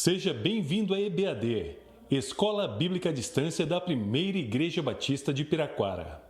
Seja bem-vindo à EBAD, Escola Bíblica à Distância da Primeira Igreja Batista de Piraquara.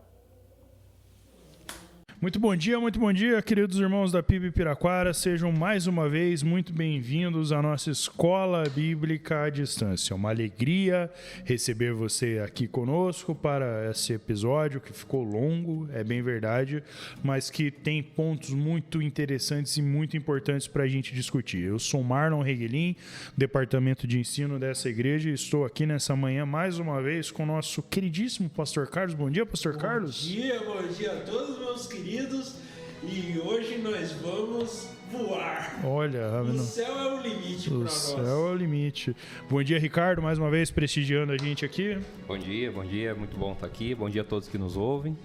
Muito bom dia, muito bom dia, queridos irmãos da PIB Piraquara. Sejam mais uma vez muito bem-vindos à nossa Escola Bíblica à Distância. Uma alegria receber você aqui conosco para esse episódio que ficou longo, é bem verdade, mas que tem pontos muito interessantes e muito importantes para a gente discutir. Eu sou Marlon Reguelin, departamento de ensino dessa igreja, e estou aqui nessa manhã mais uma vez com o nosso queridíssimo Pastor Carlos. Bom dia, Pastor bom Carlos. Bom dia, bom dia a todos, meus queridos queridos, e hoje nós vamos voar. Olha, o céu é o limite para nós. O céu é o limite. Bom dia, Ricardo, mais uma vez prestigiando a gente aqui. Bom dia, bom dia, muito bom estar aqui. Bom dia a todos que nos ouvem.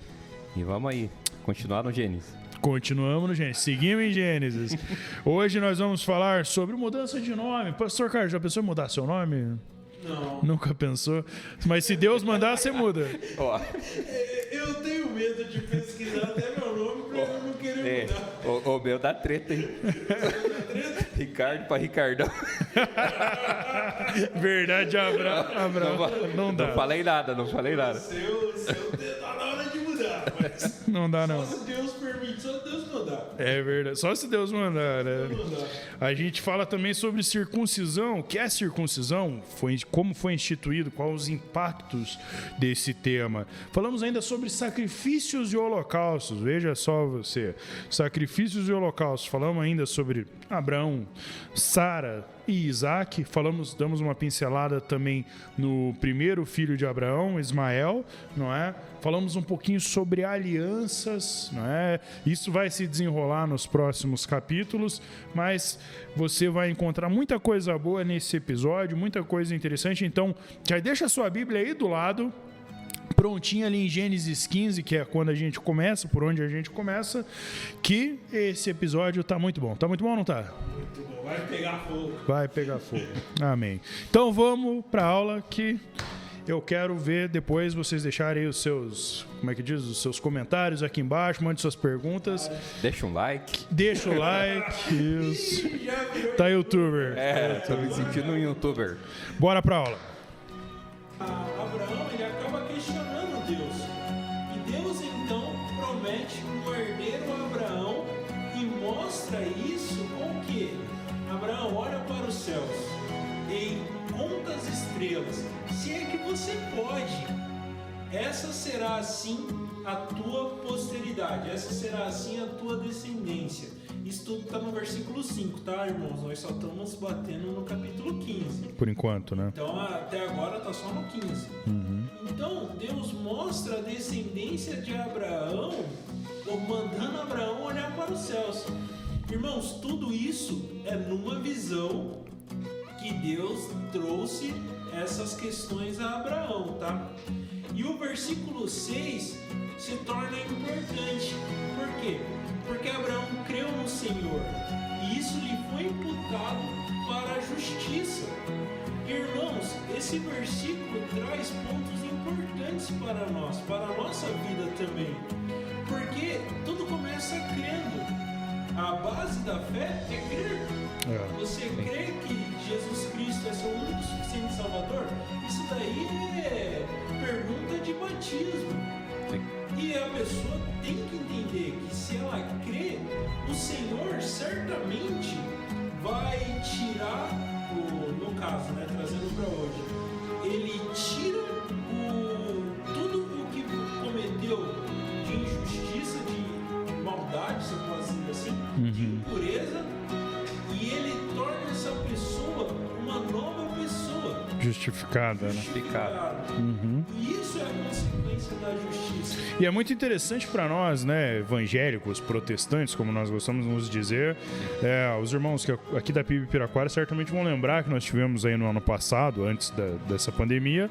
E vamos aí, continuar no Gênesis. Continuamos no Gênesis, seguimos em Gênesis. Hoje nós vamos falar sobre mudança de nome. Pastor Carlos, já pensou em mudar seu nome? Não. Nunca pensou? Mas se Deus mandar, você muda. Ó. Eu tenho medo de pesquisar até meu nome pra eu não querer é. mudar. O, o meu dá treta, hein? Ricardo pra Ricardão. Verdade, Abra. Abra. Não, não, dá. Não falei nada, não falei nada. Seu, seu tá na hora de mudar, mas. Não dá, não. Só se Deus permite, só Deus mandar. É verdade. Só se Deus mandar, né? A gente fala também sobre circuncisão. O que é circuncisão? Foi, como foi instituído? Quais os impactos desse tema? Falamos ainda sobre sacrifícios e holocaustos. Veja só você. Sacrifícios e holocaustos. Falamos ainda sobre Abraão, Sara, e Isaac. Falamos, damos uma pincelada também no primeiro filho de Abraão, Ismael, não é? Falamos um pouquinho sobre alianças, não é? Isso vai se desenrolar nos próximos capítulos, mas você vai encontrar muita coisa boa nesse episódio, muita coisa interessante. Então, já deixa a sua Bíblia aí do lado, prontinho ali em Gênesis 15, que é quando a gente começa, por onde a gente começa, que esse episódio tá muito bom. Tá muito bom ou não tá? Muito bom. Vai pegar fogo. Vai pegar fogo. Amém. Então vamos para a aula que eu quero ver depois vocês deixarem os seus, como é que diz, os seus comentários aqui embaixo, mande suas perguntas. Deixa um like. Deixa o like. Isso. Tá youtuber. É, tô me sentindo um youtuber. Bora pra aula. Abraão, estrelas, se é que você pode. Essa será assim a tua posteridade, essa será assim a tua descendência. Isso tudo está no versículo 5, tá, irmãos? Nós só estamos batendo no capítulo 15. Por enquanto, né? Então, até agora está só no 15. Uhum. Então, Deus mostra a descendência de Abraão, mandando Abraão olhar para os céus. Irmãos, tudo isso é numa visão que Deus trouxe essas questões a Abraão, tá? E o versículo 6 se torna importante. Por quê? Porque Abraão creu no Senhor e isso lhe foi imputado para a justiça. Irmãos, esse versículo traz pontos importantes para nós, para a nossa vida também. Porque tudo começa crendo. A base da fé é crer. É. Você crê que Jesus Cristo é seu único suficiente Salvador? Isso daí é pergunta de batismo. Sim. E a pessoa tem que entender que se ela crê, o Senhor certamente vai tirar, o, no caso, né, trazendo para hoje, ele tira Justificada, né? Justificada. Uhum. E isso é a consequência da justiça. E é muito interessante para nós, né, evangélicos, protestantes, como nós gostamos de nos dizer, é, os irmãos que aqui da PIB Piraquara certamente vão lembrar que nós tivemos aí no ano passado, antes da, dessa pandemia,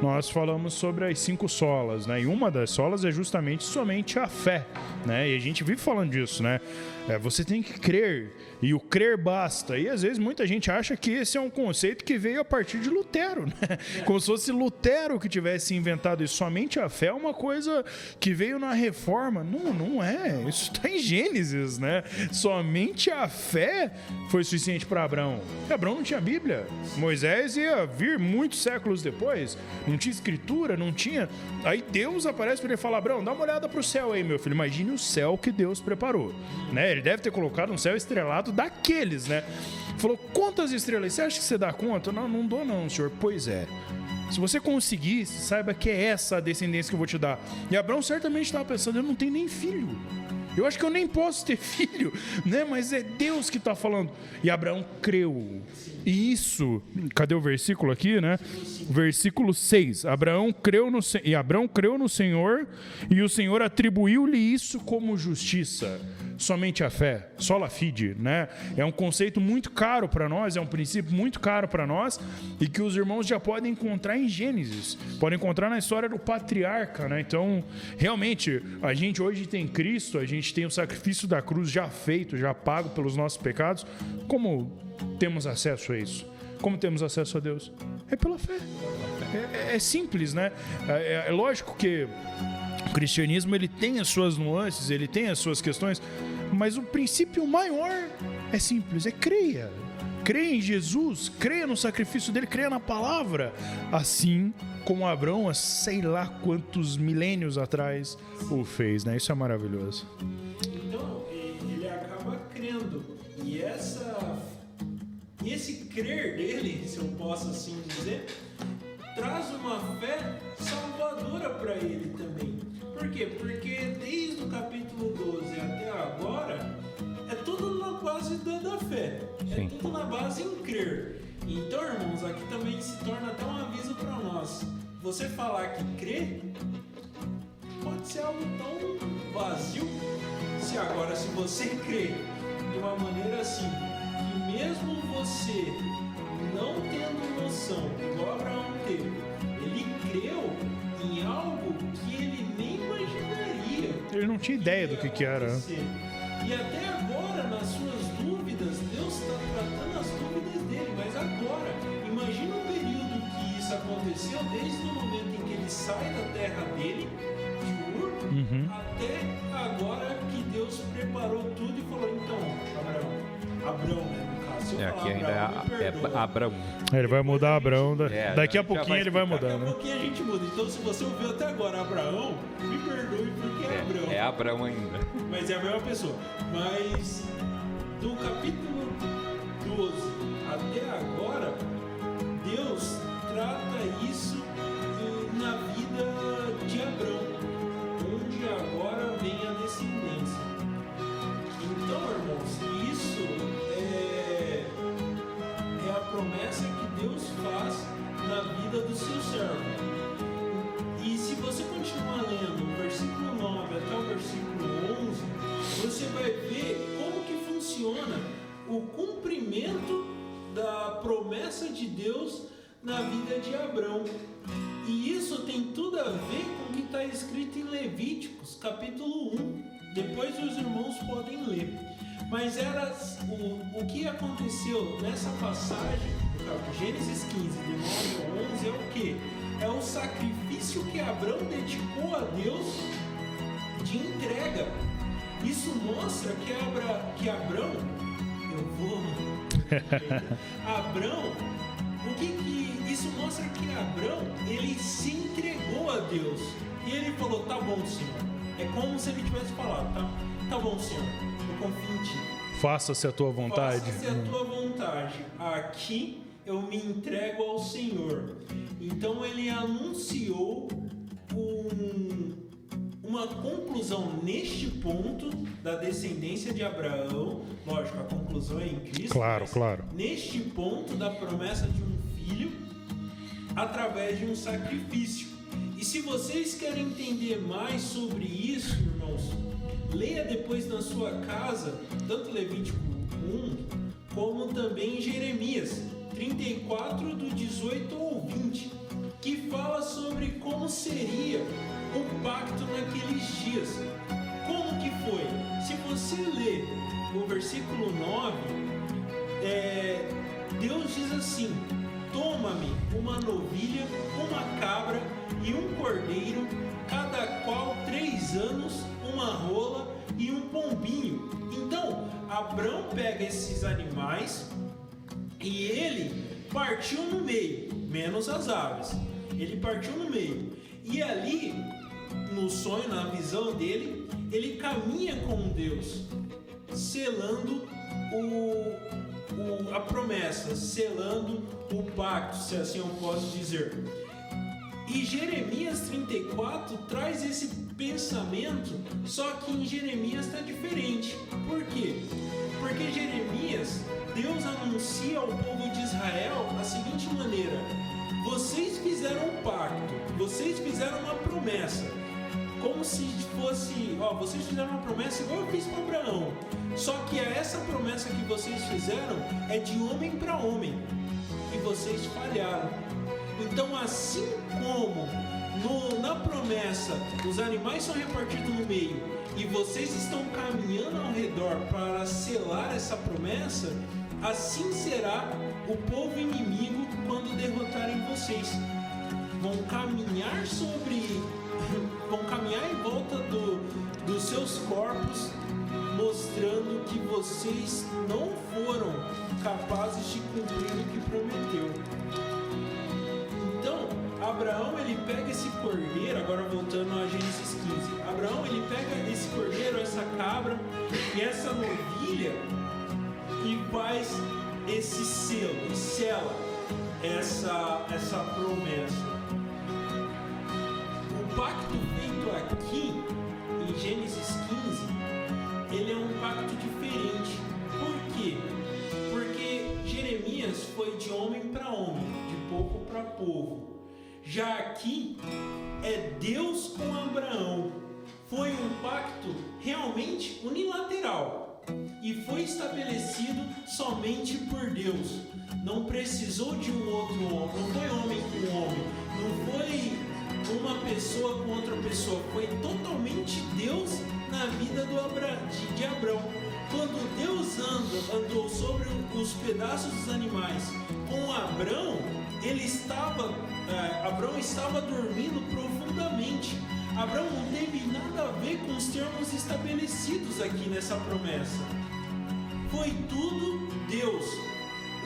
nós falamos sobre as cinco solas, né? E uma das solas é justamente somente a fé, né? E a gente vive falando disso, né? É, você tem que crer e o crer basta. E às vezes muita gente acha que esse é um conceito que veio a partir de Lutero, né? Como se fosse Lutero que tivesse inventado isso. Somente a fé é uma coisa que veio na reforma. Não, não é. Isso está em Gênesis, né? Somente a fé foi suficiente para Abraão. Abraão não tinha Bíblia. Moisés ia vir muitos séculos depois. Não tinha escritura, não tinha. Aí Deus aparece para ele e fala: Abraão, dá uma olhada para o céu aí, meu filho. Imagine o céu que Deus preparou, né? Ele deve ter colocado um céu estrelado daqueles, né? Falou: quantas estrelas? Você acha que você dá conta? Não, não dou, não, senhor. Pois é. Se você conseguir, saiba que é essa a descendência que eu vou te dar. E Abraão certamente estava pensando: eu não tenho nem filho. Eu acho que eu nem posso ter filho, né? Mas é Deus que está falando. E Abraão creu. E isso, cadê o versículo aqui, né? Versículo 6. Abraão creu no e Abraão creu no Senhor, e o Senhor atribuiu-lhe isso como justiça. Somente a fé, sola fide, né? É um conceito muito caro para nós, é um princípio muito caro para nós e que os irmãos já podem encontrar em Gênesis, podem encontrar na história do patriarca, né? Então, realmente, a gente hoje tem Cristo, a gente tem o sacrifício da cruz já feito, já pago pelos nossos pecados. Como temos acesso a isso? Como temos acesso a Deus? É pela fé. É, é, é simples, né? É, é, lógico que o cristianismo ele tem as suas nuances, ele tem as suas questões, mas o princípio maior é simples, é creia. Creia em Jesus, creia no sacrifício dele, creia na palavra. Assim como Abraão, há sei lá quantos milênios atrás, o fez, né? Isso é maravilhoso. Então, ele acaba crendo. E essa esse crer dele, se eu posso assim dizer, traz uma fé salvadora para ele também. Por quê? Porque desde o capítulo 12 até agora, é tudo na base da, da fé. É Sim. É tudo na base em crer. Então, irmãos, aqui também se torna até um aviso para nós. Você falar que crê pode ser algo tão vazio. Se agora, se você crê de uma maneira assim, que mesmo você não tendo noção, igual Abraão teve, ele creu em algo Ele não tinha ideia do que, que era. E até agora, nas suas dúvidas, Deus está tratando as dúvidas dele. Mas agora, imagina o período que isso aconteceu, desde o momento em que ele sai da terra dele, de Ur, uhum. até agora que Deus preparou tudo e falou: então, Abraão, Abraão, né? É, aqui ainda é, é Abraão. Ele vai mudar Abraão. Da... É, daqui a pouquinho vai ele vai mudar, né? Daqui a pouquinho a gente muda. Então, se você ouviu até agora Abraão, me perdoe porque é, é Abraão. É Abraão ainda. Mas é a mesma pessoa. Mas do capítulo 12 até agora, Deus trata isso vida do seu servo. E se você continuar lendo o versículo 9 até o versículo 11, você vai ver como que funciona o cumprimento da promessa de Deus na vida de Abraão. E isso tem tudo a ver com o que está escrito em Levíticos, capítulo 1. Depois os irmãos podem ler. Mas era o, o que aconteceu nessa passagem, Gênesis 15, de 9 a 11, é o que? É o sacrifício que Abraão dedicou a Deus de entrega. Isso mostra que, Abra, que Abraão, eu vou. Abraão, o que que isso mostra que Abraão ele se entregou a Deus e ele falou: tá bom, Senhor. É como se ele tivesse falado: tá, tá bom, Senhor confio em ti. Faça-se a tua vontade. Faça-se a tua vontade. Aqui eu me entrego ao Senhor. Então ele anunciou um, uma conclusão neste ponto da descendência de Abraão. Lógico, a conclusão é em Cristo. Claro, claro. Neste ponto da promessa de um filho através de um sacrifício. E se vocês querem entender mais sobre isso, irmãos, Leia depois na sua casa, tanto Levítico 1, como também Jeremias 34, do 18 ao 20, que fala sobre como seria o pacto naqueles dias. Como que foi? Se você ler o versículo 9, é, Deus diz assim: Toma-me uma novilha, uma cabra e um cordeiro, cada qual três anos, uma rola e um pombinho. Então, Abraão pega esses animais, e ele partiu no meio, menos as aves. Ele partiu no meio. E ali, no sonho, na visão dele, ele caminha com Deus, selando o, o, a promessa, selando o pacto, se assim eu posso dizer. E Jeremias 34 traz esse pensamento, só que em Jeremias está diferente. Por quê? Porque Jeremias, Deus anuncia ao povo de Israel a seguinte maneira: vocês fizeram um pacto, vocês fizeram uma promessa, como se fosse, ó, vocês fizeram uma promessa igual eu fiz para Abraão. Só que essa promessa que vocês fizeram é de homem para homem e vocês falharam. Então, assim como no, na promessa os animais são repartidos no meio e vocês estão caminhando ao redor para selar essa promessa, assim será o povo inimigo quando derrotarem vocês. Vão caminhar sobre. vão caminhar em volta do, dos seus corpos, mostrando que vocês não foram capazes de cumprir o que prometeu. Abraão ele pega esse cordeiro, agora voltando a Gênesis 15. Abraão ele pega esse cordeiro, essa cabra e essa novilha e faz esse selo, e sela essa, essa promessa. O pacto feito aqui em Gênesis 15, ele é um pacto diferente. Por quê? Porque Jeremias foi de homem para homem, de povo para povo. Já aqui é Deus com Abraão. Foi um pacto realmente unilateral e foi estabelecido somente por Deus. Não precisou de um outro homem, não foi homem com homem, não foi uma pessoa com outra pessoa, foi totalmente Deus na vida do Abra, de, de Abraão. Quando Deus andou sobre os pedaços dos animais com Abraão, ele estava, é, Abraão estava dormindo profundamente. Abraão não teve nada a ver com os termos estabelecidos aqui nessa promessa. Foi tudo Deus.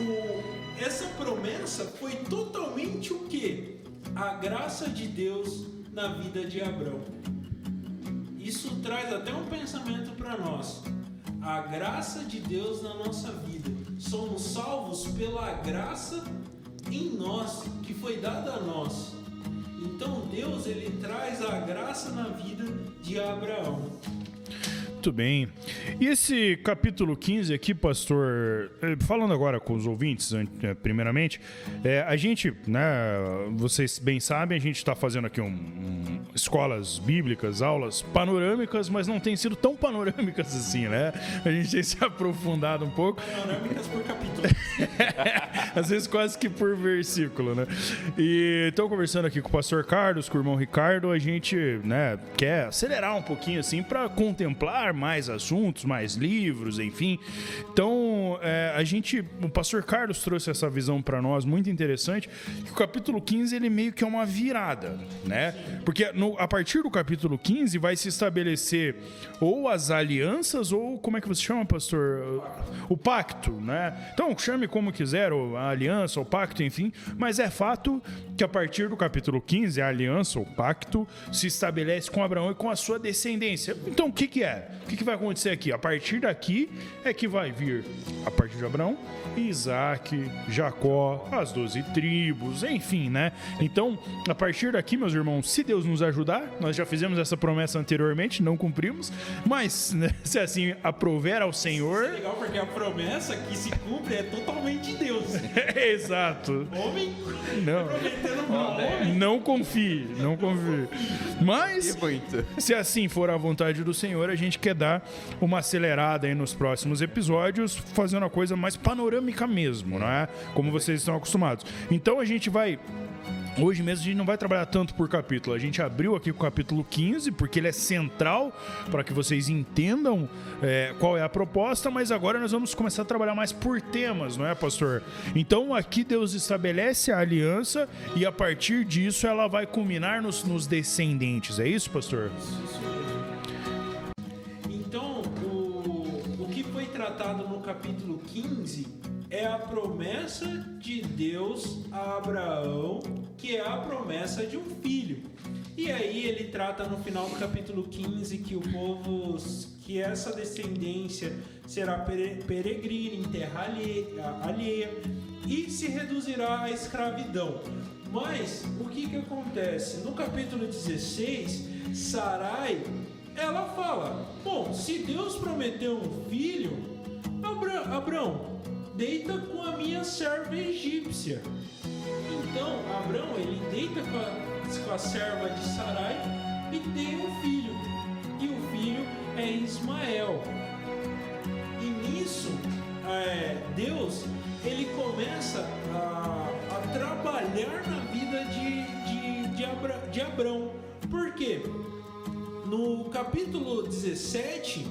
O, essa promessa foi totalmente o que? A graça de Deus na vida de Abraão. Isso traz até um pensamento para nós. A graça de Deus na nossa vida. Somos salvos pela graça em nós, que foi dada a nós. Então Deus ele traz a graça na vida de Abraão. Muito bem. E esse capítulo 15 aqui, pastor, eh, falando agora com os ouvintes, eh, primeiramente, é, a gente, né, vocês bem sabem, a gente está fazendo aqui um, um, escolas bíblicas, aulas panorâmicas, mas não tem sido tão panorâmicas assim, né? A gente tem se aprofundado um pouco. Panorâmicas por capítulo. Às vezes quase que por versículo, né? E estou conversando aqui com o pastor Carlos, com o irmão Ricardo, a gente, né, quer acelerar um pouquinho assim para contemplar mais assuntos, mais livros, enfim. Então, é, a gente, o pastor Carlos trouxe essa visão para nós muito interessante, que o capítulo 15 ele meio que é uma virada, né? Porque no, a partir do capítulo 15 vai se estabelecer ou as alianças ou como é que você chama, pastor? O pacto, né? Então, chame como quiser, ou a aliança, o pacto, enfim, mas é fato que a partir do capítulo 15 a aliança, o pacto se estabelece com Abraão e com a sua descendência. Então, o que que é? O que, que vai acontecer aqui? A partir daqui é que vai vir, a partir de Abraão, Isaac, Jacó, as doze tribos, enfim, né? Então, a partir daqui, meus irmãos, se Deus nos ajudar, nós já fizemos essa promessa anteriormente, não cumprimos, mas né, se assim aprover ao Senhor. É legal porque a promessa que se cumpre é totalmente Deus. Exato. Homem Não. prometendo homem. Não confie, não confie. Mas, se assim for a vontade do Senhor, a gente quer dar uma acelerada aí nos próximos episódios, fazendo a coisa mais panorâmica mesmo, não é? Como vocês estão acostumados. Então a gente vai Hoje mesmo a gente não vai trabalhar tanto por capítulo. A gente abriu aqui o capítulo 15, porque ele é central para que vocês entendam é, qual é a proposta, mas agora nós vamos começar a trabalhar mais por temas, não é, pastor? Então aqui Deus estabelece a aliança e a partir disso ela vai culminar nos, nos descendentes. É isso, pastor? Então, o, o que foi tratado no capítulo 15 é a promessa de Deus a Abraão, que é a promessa de um filho. E aí ele trata no final do capítulo 15 que o povo, que essa descendência será peregrina em terra alheia e se reduzirá à escravidão. Mas o que que acontece? No capítulo 16, Sarai, ela fala: "Bom, se Deus prometeu um filho, Abraão, Abraão deita com a minha serva egípcia. Então Abraão ele deita com a, com a serva de Sarai e tem um filho. E o filho é Ismael. E nisso é, Deus ele começa a, a, trabalhar na vida de, de, de, Abra, de. Por quê? No capítulo 17,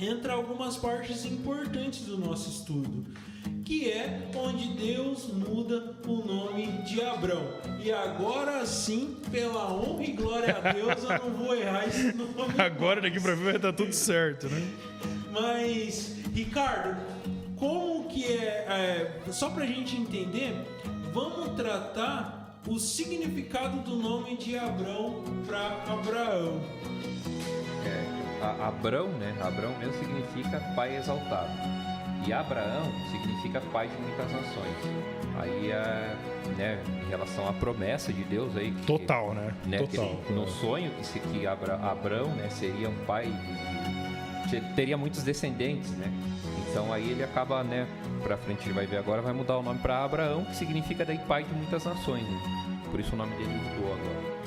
entra algumas partes importantes do nosso estudo, que é onde Deus muda o nome de Abrão. E agora sim, pela honra e glória a Deus, eu não vou errar esse nome. Agora daqui para frente vai estar tudo certo, né? Mas, Ricardo, como que é, é só para a gente entender, vamos tratar o significado do nome de Abrão para Abraão. É, Abrão, né? Abrão mesmo significa pai exaltado. E Abraão significa pai de muitas nações. Aí, é, né, em relação à promessa de Deus aí. Que, Total, né? né Total. Que, no sonho que, se, que Abra, Abrão, né, seria um pai de, de, teria muitos descendentes, né? Então aí ele acaba, né, pra frente ele vai ver agora, vai mudar o nome para Abraão, que significa daí pai de muitas nações, né? Por isso o nome dele mudou agora.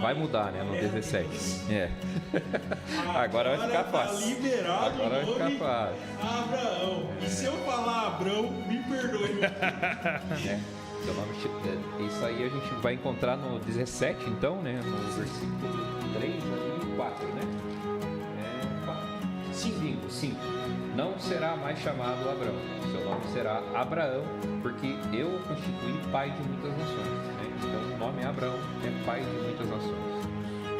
Vai mudar, né? No 17. É. Agora vai ficar tá fácil. liberado Agora vai ficar fácil. Abraão. E se eu falar Abrão, me perdoe. é. Seu nome, é, isso aí a gente vai encontrar no 17, então, né? No versículo 3 ali, 4, né? É, 4. 5. 5. Não será mais chamado Abrão. Seu nome será Abraão, porque eu o constituí pai de muitas nações. Então o nome é Abraão, é pai de muitas nações.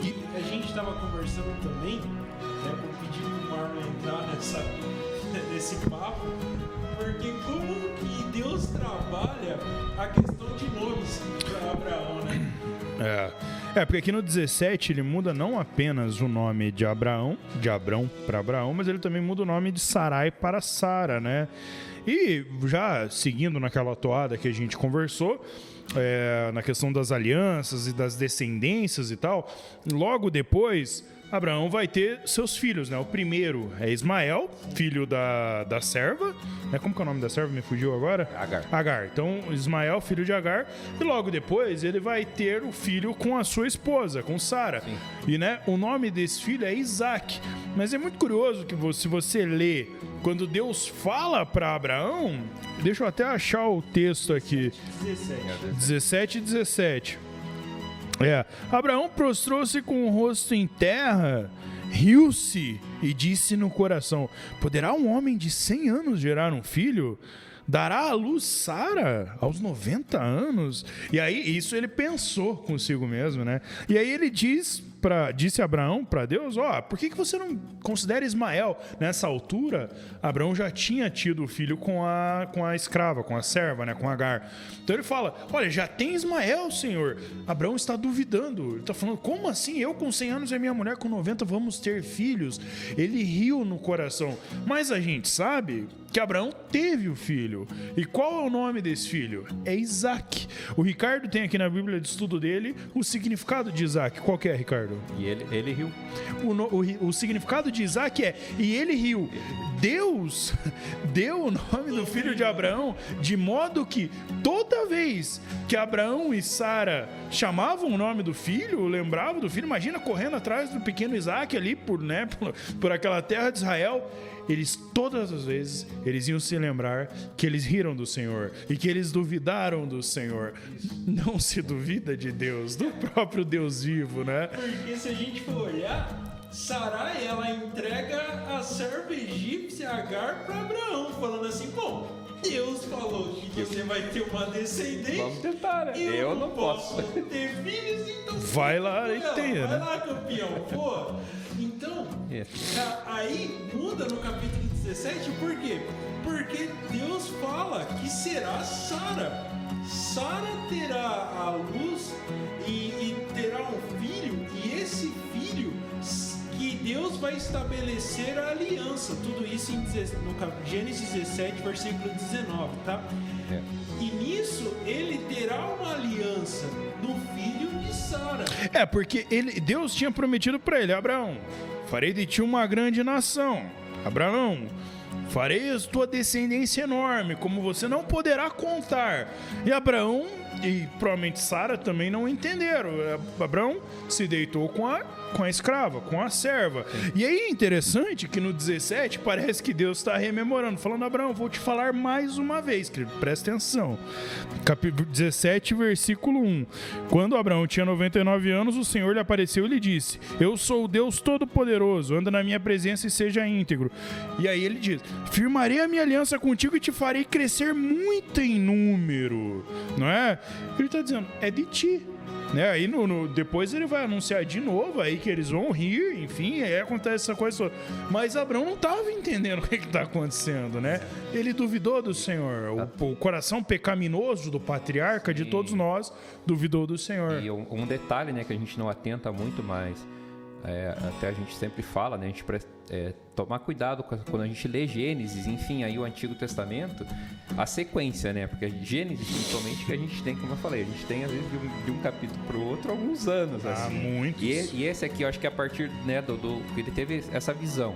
E a gente estava conversando também, né, vou pedir para o Marlon entrar nessa, nesse papo, porque como que Deus trabalha a questão de nomes para Abraão, né? É. é, porque aqui no 17 ele muda não apenas o nome de Abraão, de Abrão para Abraão, mas ele também muda o nome de Sarai para Sara, né? E já seguindo naquela toada que a gente conversou, é, na questão das alianças e das descendências e tal, logo depois Abraão vai ter seus filhos, né? O primeiro é Ismael, filho da, da serva, né? Como que é o nome da serva? Me fugiu agora? Agar. Agar. Então, Ismael, filho de Agar, e logo depois ele vai ter o filho com a sua esposa, com Sara. E, né, o nome desse filho é Isaac. Mas é muito curioso que se você lê quando Deus fala para Abraão, deixa eu até achar o texto aqui. 17. 17 e 17. É. Abraão prostrou-se com o rosto em terra, riu-se e disse no coração: Poderá um homem de 100 anos gerar um filho? Dará à luz Sara aos 90 anos? E aí, isso ele pensou consigo mesmo, né? E aí ele diz disse Abraão para Deus: Ó, oh, por que, que você não considera Ismael? Nessa altura, Abraão já tinha tido o filho com a, com a escrava, com a serva, né, com Agar. Então ele fala: Olha, já tem Ismael, Senhor. Abraão está duvidando. Ele está falando: Como assim? Eu com 100 anos e minha mulher com 90 vamos ter filhos? Ele riu no coração. Mas a gente sabe que Abraão teve o filho. E qual é o nome desse filho? É Isaac. O Ricardo tem aqui na Bíblia de estudo dele o significado de Isaac. Qual é, Ricardo? E ele, ele riu. O, o, o significado de Isaac é e ele riu. Deus deu o nome do filho de Abraão de modo que toda vez que Abraão e Sara chamavam o nome do filho, lembravam do filho, imagina correndo atrás do pequeno Isaac ali por, né, por, por aquela terra de Israel eles todas as vezes eles iam se lembrar que eles riram do Senhor e que eles duvidaram do Senhor. Não se duvida de Deus, do próprio Deus vivo, né? Porque se a gente for olhar, Sarai ela entrega a serva egípcia Agar para Abraão, falando assim: bom, Deus falou que você vai ter uma descendente. Vamos tentar, né? Eu, Eu não posso posso. ter filhos, então. Vai lá e Não, tenha, Vai né? lá, campeão, pô. Então, É. aí muda no capítulo 17, por quê? Porque Deus fala que será Sara. Sara terá a luz e, e terá um filho, e esse filho Deus vai estabelecer a aliança. Tudo isso em no Gênesis 17, versículo 19, tá? É. E nisso ele terá uma aliança do filho de Sara. É, porque ele, Deus tinha prometido para ele, Abraão, farei de ti uma grande nação. Abraão, farei a tua descendência enorme, como você não poderá contar. E Abraão e provavelmente Sara também não entenderam. Abraão se deitou com a, com a escrava, com a serva. E aí é interessante que no 17 parece que Deus está rememorando, falando: Abraão, vou te falar mais uma vez, querido, presta atenção. Capítulo 17, versículo 1. Quando Abraão tinha 99 anos, o Senhor lhe apareceu e lhe disse: Eu sou o Deus Todo-Poderoso, anda na minha presença e seja íntegro. E aí ele diz: Firmarei a minha aliança contigo e te farei crescer muito em número. Não é? Ele está dizendo: É de ti. Né? Aí no, no- depois ele vai anunciar de novo aí que eles vão rir, enfim, aí acontece essa coisa toda. Mas Abraão não estava entendendo o que está acontecendo, né? Ele duvidou do Senhor. O, o coração pecaminoso do patriarca de todos nós duvidou do Senhor. E um, um detalhe, né, que a gente não atenta muito, mas é, até a gente sempre fala, né, a gente pre- é, tomar cuidado quando a gente lê Gênesis, enfim, aí o Antigo Testamento, a sequência, né, porque Gênesis, principalmente, que a gente tem, como eu falei, a gente tem às vezes de um, de um capítulo para o outro alguns anos, Ah, assim. muitos. E, e esse aqui, eu acho que é a partir, né, do, do que ele teve essa visão,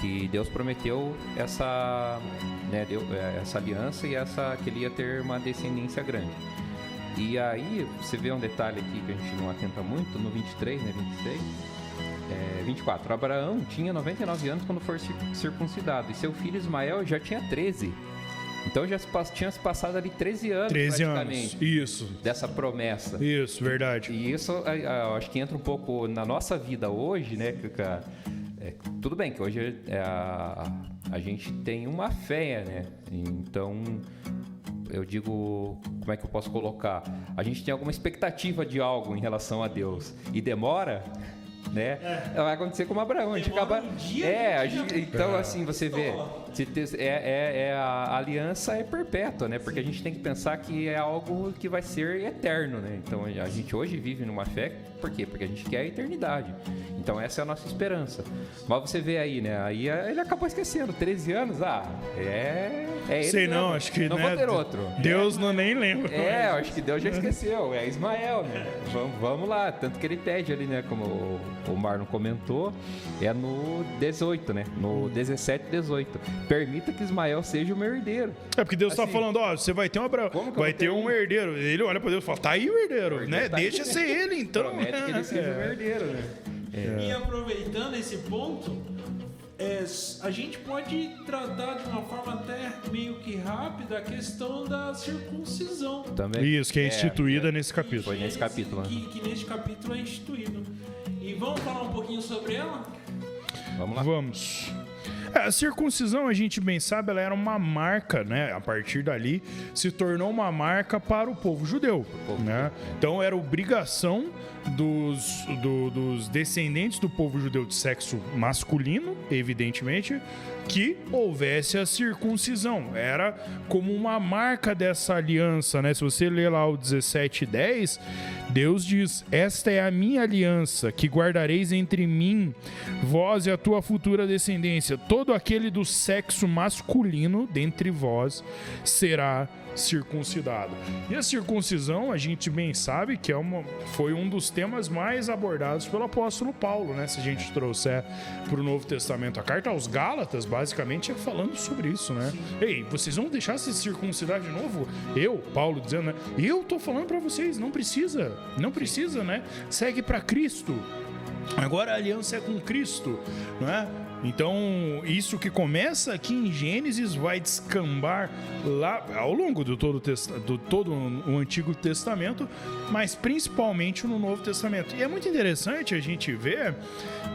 que Deus prometeu essa, né, deu, é, essa aliança e essa que ele ia ter uma descendência grande. E aí, você vê um detalhe aqui que a gente não atenta muito, no 23, né, 26, é, 24. Abraão tinha 99 anos quando foi cir- circuncidado, e seu filho Ismael já tinha 13. Então já se tinha se passado ali 13 anos, 13 anos. Isso. dessa promessa. Isso, verdade. E isso, a- eu acho que entra um pouco na nossa vida hoje, né, Cacá? É, tudo bem que hoje é, a, a gente tem uma fé, né? Então, eu digo, como é que eu posso colocar? A gente tem alguma expectativa de algo em relação a Deus e demora, né? Vai acontecer como Abraão, a gente Demora acaba. um dia, é, a gente então assim você vê, Estoura. se te- é, é- é a, aliança é perpétua, né? Porque a gente tem que pensar que é algo que vai ser eterno, né? Então a gente hoje vive numa fé, por quê? Porque a gente quer a eternidade. Então essa é a nossa esperança. Mas você vê aí, né? Aí é- ele acabou esquecendo, 13 anos, ah, é. é ele Sei não, acho que Não né, vou ter outro. Deus não nem lembra. É, acho que Deus já esqueceu. É Ismael, né? Vamos, vamos lá. Tanto que ele pede ali, né? Como o, o Marlon comentou, é no 18, né? No 17, 18. Permita que Ismael seja o meu herdeiro. É porque Deus está Assim, falando, ó, você vai ter um eu vai ter um herdeiro. Ele olha para Deus e fala, tá aí o herdeiro, né? tá aí. Deixa ser ele, então. Promete que ele seja o É. herdeiro, né? E aproveitando esse ponto, é, a gente pode tratar de uma forma até meio que rápida a questão da circuncisão. Também. Isso, que é instituída nesse capítulo. Foi nesse capítulo, né? Que, que neste capítulo é instituído. E vamos falar um pouquinho sobre ela? Vamos lá. Vamos. É, a circuncisão, a gente bem sabe, ela era uma marca, né? A partir dali, se tornou uma marca para o povo judeu, povo né? Então era obrigação dos, do- dos descendentes do povo judeu de sexo masculino, evidentemente, que houvesse a circuncisão. Era como uma marca dessa aliança, né? Se você ler lá o 17:10, Deus diz: "Esta é a minha aliança que guardareis entre mim, vós e a tua futura descendência. Todo aquele do sexo masculino dentre vós será circuncidado. E a circuncisão, a gente bem sabe que é uma, foi um dos temas mais abordados pelo apóstolo Paulo, né? Se a gente trouxer para o Novo Testamento a carta aos Gálatas, basicamente é falando sobre isso, né? Ei, vocês vão deixar se circuncidar de novo? Eu, Paulo, dizendo, né? Eu tô falando para vocês, não precisa, não precisa, né? Segue para Cristo. Agora a aliança é com Cristo, não é? Então, isso que começa aqui em Gênesis vai descambar lá ao longo do todo, do todo o Antigo Testamento, mas principalmente no Novo Testamento. E é muito interessante a gente ver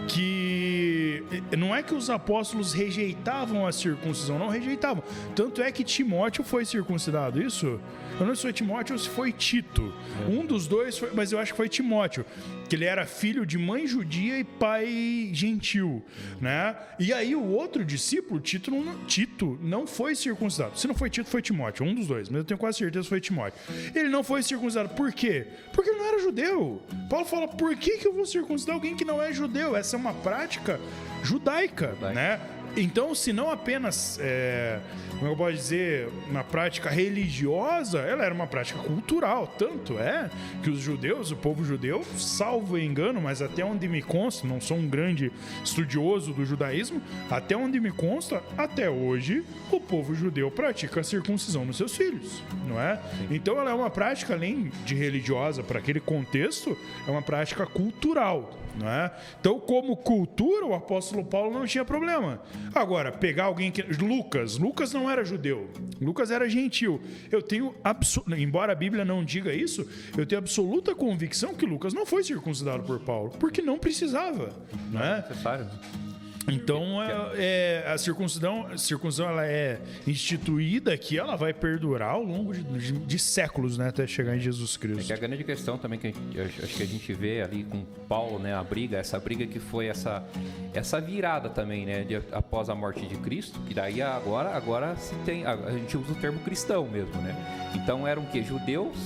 que não é que os apóstolos rejeitavam a circuncisão, não rejeitavam. Tanto é que Timóteo foi circuncidado, isso? Eu não sei se foi Timóteo ou se foi Tito. Um dos dois, foi, mas eu acho que foi Timóteo, que ele era filho de mãe judia e pai gentil, né? E aí o outro discípulo, Tito, não, Tito, não foi circuncidado. Se não foi Tito, foi Timóteo, um dos dois, mas eu tenho quase certeza que foi Timóteo. Ele não foi circuncidado. Por quê? Porque ele não era judeu. Paulo fala: por que, que eu vou circuncidar alguém que não é judeu? Essa é uma prática judaica, judaica. né? Então, se não apenas, é, como eu posso dizer, uma prática religiosa, ela era uma prática cultural. Tanto é que os judeus, o povo judeu, salvo engano, mas até onde me consta, não sou um grande estudioso do judaísmo, até onde me consta, até hoje, o povo judeu pratica a circuncisão nos seus filhos, não é? Então, ela é uma prática, além de religiosa, para aquele contexto, é uma prática cultural. Não é? Então, como cultura, o apóstolo Paulo não tinha problema. Agora, pegar alguém que. Lucas. Lucas não era judeu. Lucas era gentil. Eu tenho. Embora a Bíblia não diga isso, eu tenho absoluta convicção que Lucas não foi circuncidado por Paulo. Porque não precisava. Não é? Necessário. Então, é, é, a circuncisão, a circuncisão ela é instituída aqui, ela vai perdurar ao longo de, de, de séculos, né, até chegar em Jesus Cristo. É que a grande questão também que gente, acho que a gente vê ali com Paulo, né, a briga, essa briga que foi essa essa virada também, né, de, após a morte de Cristo, que daí agora agora se tem, a, a gente usa o termo cristão mesmo, né? Então eram que judeus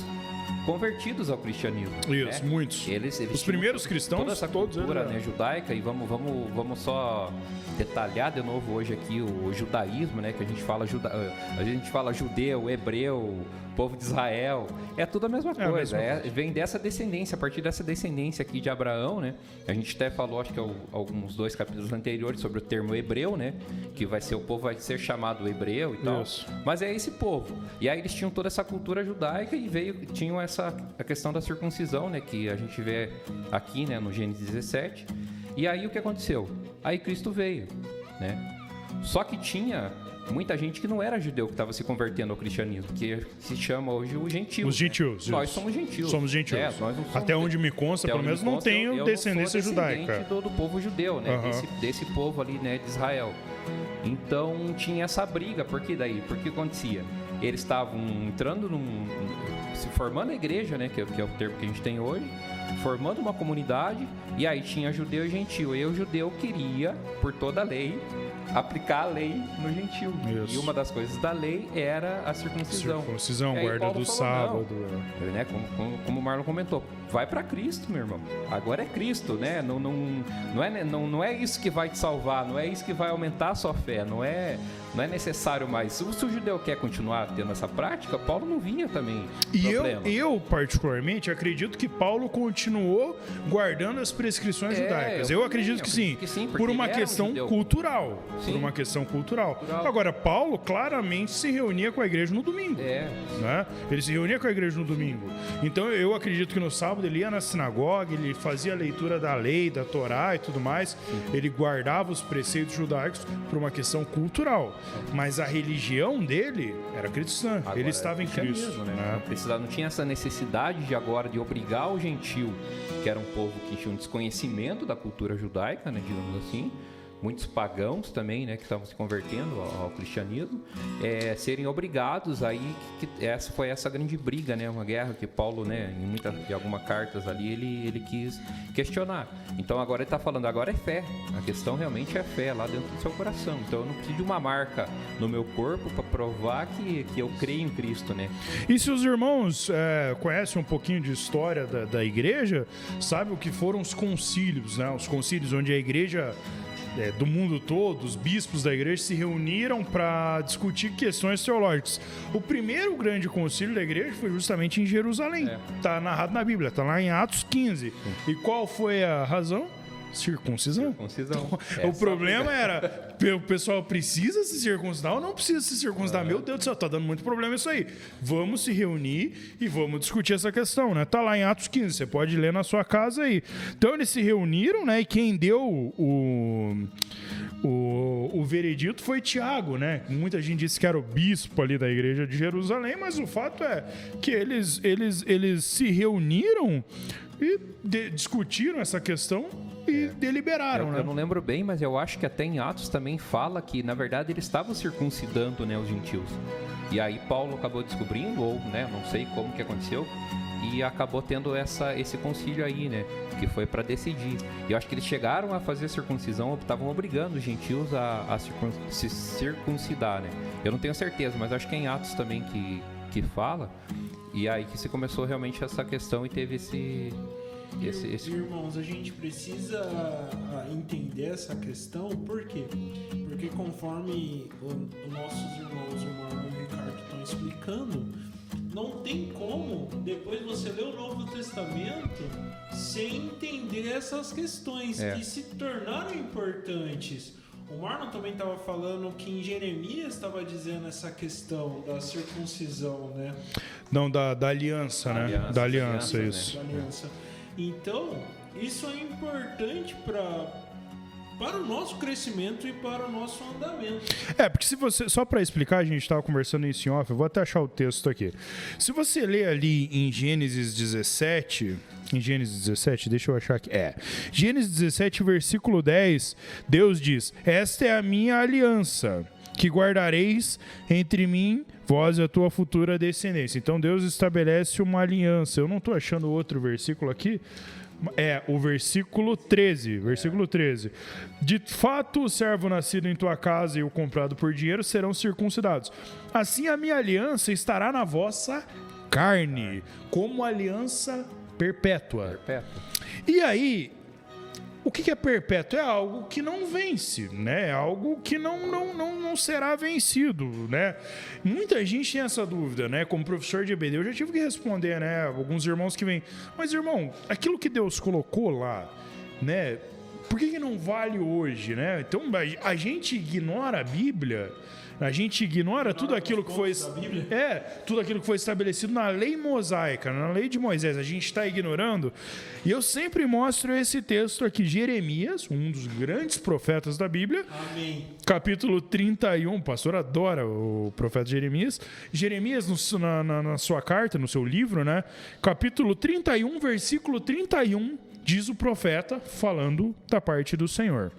convertidos ao cristianismo. Isso, né? muitos. Eles, eles Os primeiros cristãos, toda essa cultura né, judaica e vamos, vamos, vamos só detalhar de novo hoje aqui o judaísmo, né? Que a gente fala juda, a gente fala judeu, hebreu, povo de Israel, é tudo a mesma coisa. É, a mesma é, coisa. vem dessa descendência, a partir dessa descendência aqui de Abraão, né? A gente até falou, acho que alguns dois capítulos anteriores sobre o termo hebreu, né? Que vai ser o povo vai ser chamado hebreu e tal. Isso. Mas é esse povo. E aí eles tinham toda essa cultura judaica e veio tinham essa a questão da circuncisão, né? Que a gente vê aqui, né? No Gênesis 17. E aí o que aconteceu? Aí Cristo veio, né? Só que tinha muita gente que não era judeu que estava se convertendo ao cristianismo, que se chama hoje o gentio. Os gentios. Nós somos gentios. Somos gentios. É, somos, Até onde me consta, pelo menos não tenho eu, descendência não judaica. Do, do povo judeu, né? Uhum. Desse, desse povo ali, né, de Israel. Então tinha essa briga, por que daí? Porque acontecia? Eles estavam entrando num. se formando a igreja, né? Que é, que é o termo que a gente tem hoje formando uma comunidade e aí tinha judeu e gentil. E o judeu queria, por toda a lei, aplicar a lei no gentil. Isso. E uma das coisas da lei era a circuncisão. Circuncisão, guarda do falou, sábado. Não, né, como, como, como o Marlon comentou, vai para Cristo, meu irmão. Agora é Cristo, né? Não, não, não, é, não, não é isso que vai te salvar, não é isso que vai aumentar a sua fé, não é, não é necessário mais. Se o judeu quer continuar tendo essa prática, Paulo não vinha também. E eu, eu, particularmente, acredito que Paulo continuou guardando as prescrições é, judaicas. Eu, eu acredito que sim, que sim por uma questão um cultural. Sim. Por uma questão cultural. cultural. Agora, Paulo claramente se reunia com a igreja no domingo. É. Né? Ele se reunia com a igreja no domingo. Então eu acredito que no sábado ele ia na sinagoga, ele fazia a leitura da lei, da Torá e tudo mais. Ele guardava os preceitos judaicos por uma questão cultural. Mas a religião dele era cristã. Agora, ele estava em Cristo. Mesmo, né? Né? Não, precisava, não tinha essa necessidade de agora de obrigar o gentil, que era um povo que tinha um desconhecimento da cultura judaica, né, digamos assim, muitos pagãos também, né, que estavam se convertendo ao, ao cristianismo, é, serem obrigados aí que, que, essa foi essa grande briga, né, uma guerra que Paulo, né, em muitas de algumas cartas ali ele ele quis questionar. Então agora ele está falando agora é fé. A questão realmente é fé lá dentro do seu coração. Então eu não preciso de uma marca no meu corpo para provar que, que eu creio em Cristo, né? E se os irmãos é, conhecem um pouquinho de história da, da igreja, sabe o que foram os concílios, né? Os concílios onde a igreja é, do mundo todo, os bispos da igreja se reuniram para discutir questões teológicas. O primeiro grande concílio da igreja foi justamente em Jerusalém. Está é. narrado na Bíblia, está lá em Atos 15. Sim. E qual foi a razão? Circuncisão. Circuncisão. Então, o problema era, o pessoal precisa se circuncidar ou não precisa se circuncidar? Meu Deus do céu, tá dando muito problema isso aí. Vamos se reunir e vamos discutir essa questão, né? Tá lá em Atos 15, você pode ler na sua casa aí. Então eles se reuniram, né? E quem deu o o, o veredito foi Tiago, né? Muita gente disse que era o bispo ali da igreja de Jerusalém, mas o fato é que eles, eles, eles se reuniram e de, discutiram essa questão e deliberaram, Eu, né? eu não lembro bem, mas eu acho que até em Atos também fala que, na verdade, eles estavam circuncidando né, os gentios. E aí Paulo acabou descobrindo, ou né, não sei como que aconteceu, e acabou tendo essa, esse concílio aí, né? Que foi para decidir. E eu acho que eles chegaram a fazer circuncisão, estavam obrigando os gentios a, a circun- se circuncidar, né? Eu não tenho certeza, mas acho que é em Atos também que, que fala. E aí que se começou realmente essa questão e teve esse. esse, esse... Irmãos, a gente precisa ah, entender essa questão, por quê? Porque conforme os nossos irmãos, o Marlon e o Ricardo estão explicando, não tem como depois você ler o Novo Testamento sem entender essas questões É. que se tornaram importantes. O Marlon também estava falando que em Jeremias estava dizendo essa questão da circuncisão, né? Não, da, da aliança, né? Aliança, da aliança, aliança, né? isso. da aliança. Então, isso é importante para para o nosso crescimento e para o nosso andamento. É, porque se você. Só para explicar, a gente estava conversando isso em off, eu vou até achar o texto aqui. Se você ler ali em Gênesis 17. Em Gênesis 17, deixa eu achar aqui. É. Gênesis 17, versículo 10, Deus diz: Esta é a minha aliança, que guardareis entre mim, vós e a tua futura descendência. Então Deus estabelece uma aliança. Eu não estou achando outro versículo aqui. É, o versículo 13. Versículo 13. De fato, o servo nascido em tua casa e o comprado por dinheiro serão circuncidados. Assim a minha aliança estará na vossa carne, como aliança perpétua. Perpétuo. E aí, o que é perpétuo? É algo que não vence, né? É algo que não, não, não, não será vencido, né? Muita gente tem essa dúvida, né? Como professor de EBD, eu já tive que responder, né? Alguns irmãos que vêm, mas irmão, aquilo que Deus colocou lá, né? Por que, que não vale hoje, né? Então, a gente ignora a Bíblia, a gente ignora tudo aquilo que foi... É, tudo aquilo que foi estabelecido na lei mosaica, na lei de Moisés, a gente está ignorando. E eu sempre mostro esse texto aqui, Jeremias, um dos grandes profetas da Bíblia, Amém. capítulo 31. O pastor adora o profeta Jeremias. Jeremias, no- na, na- na sua carta, no seu livro, né? Capítulo 31, versículo 31, diz o profeta, falando da parte do Senhor.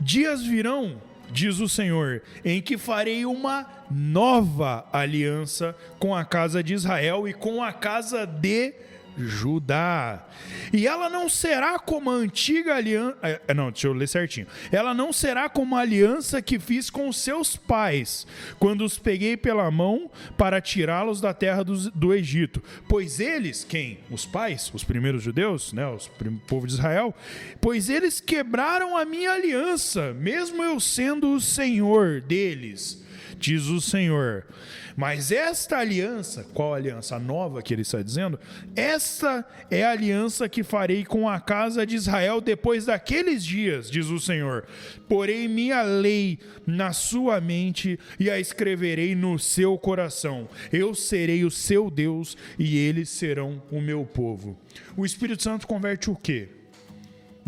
Dias virão, diz o Senhor, em que farei uma nova aliança com a casa de Israel e com a casa de Judá. E ela não será como a antiga aliança. Não, deixa eu ler certinho. Ela não será como a aliança que fiz com seus pais, quando os peguei pela mão para tirá-los da terra dos- do Egito. Pois eles, quem? Os pais, os primeiros judeus, né? Os povo de Israel. Pois eles quebraram a minha aliança, mesmo eu sendo o Senhor deles diz o Senhor. Mas esta aliança, qual aliança? A nova que ele está dizendo? Esta é a aliança que farei com a casa de Israel depois daqueles dias, diz o Senhor. Porei minha lei na sua mente e a escreverei no seu coração. Eu serei o seu Deus e eles serão o meu povo. O Espírito Santo converte o quê?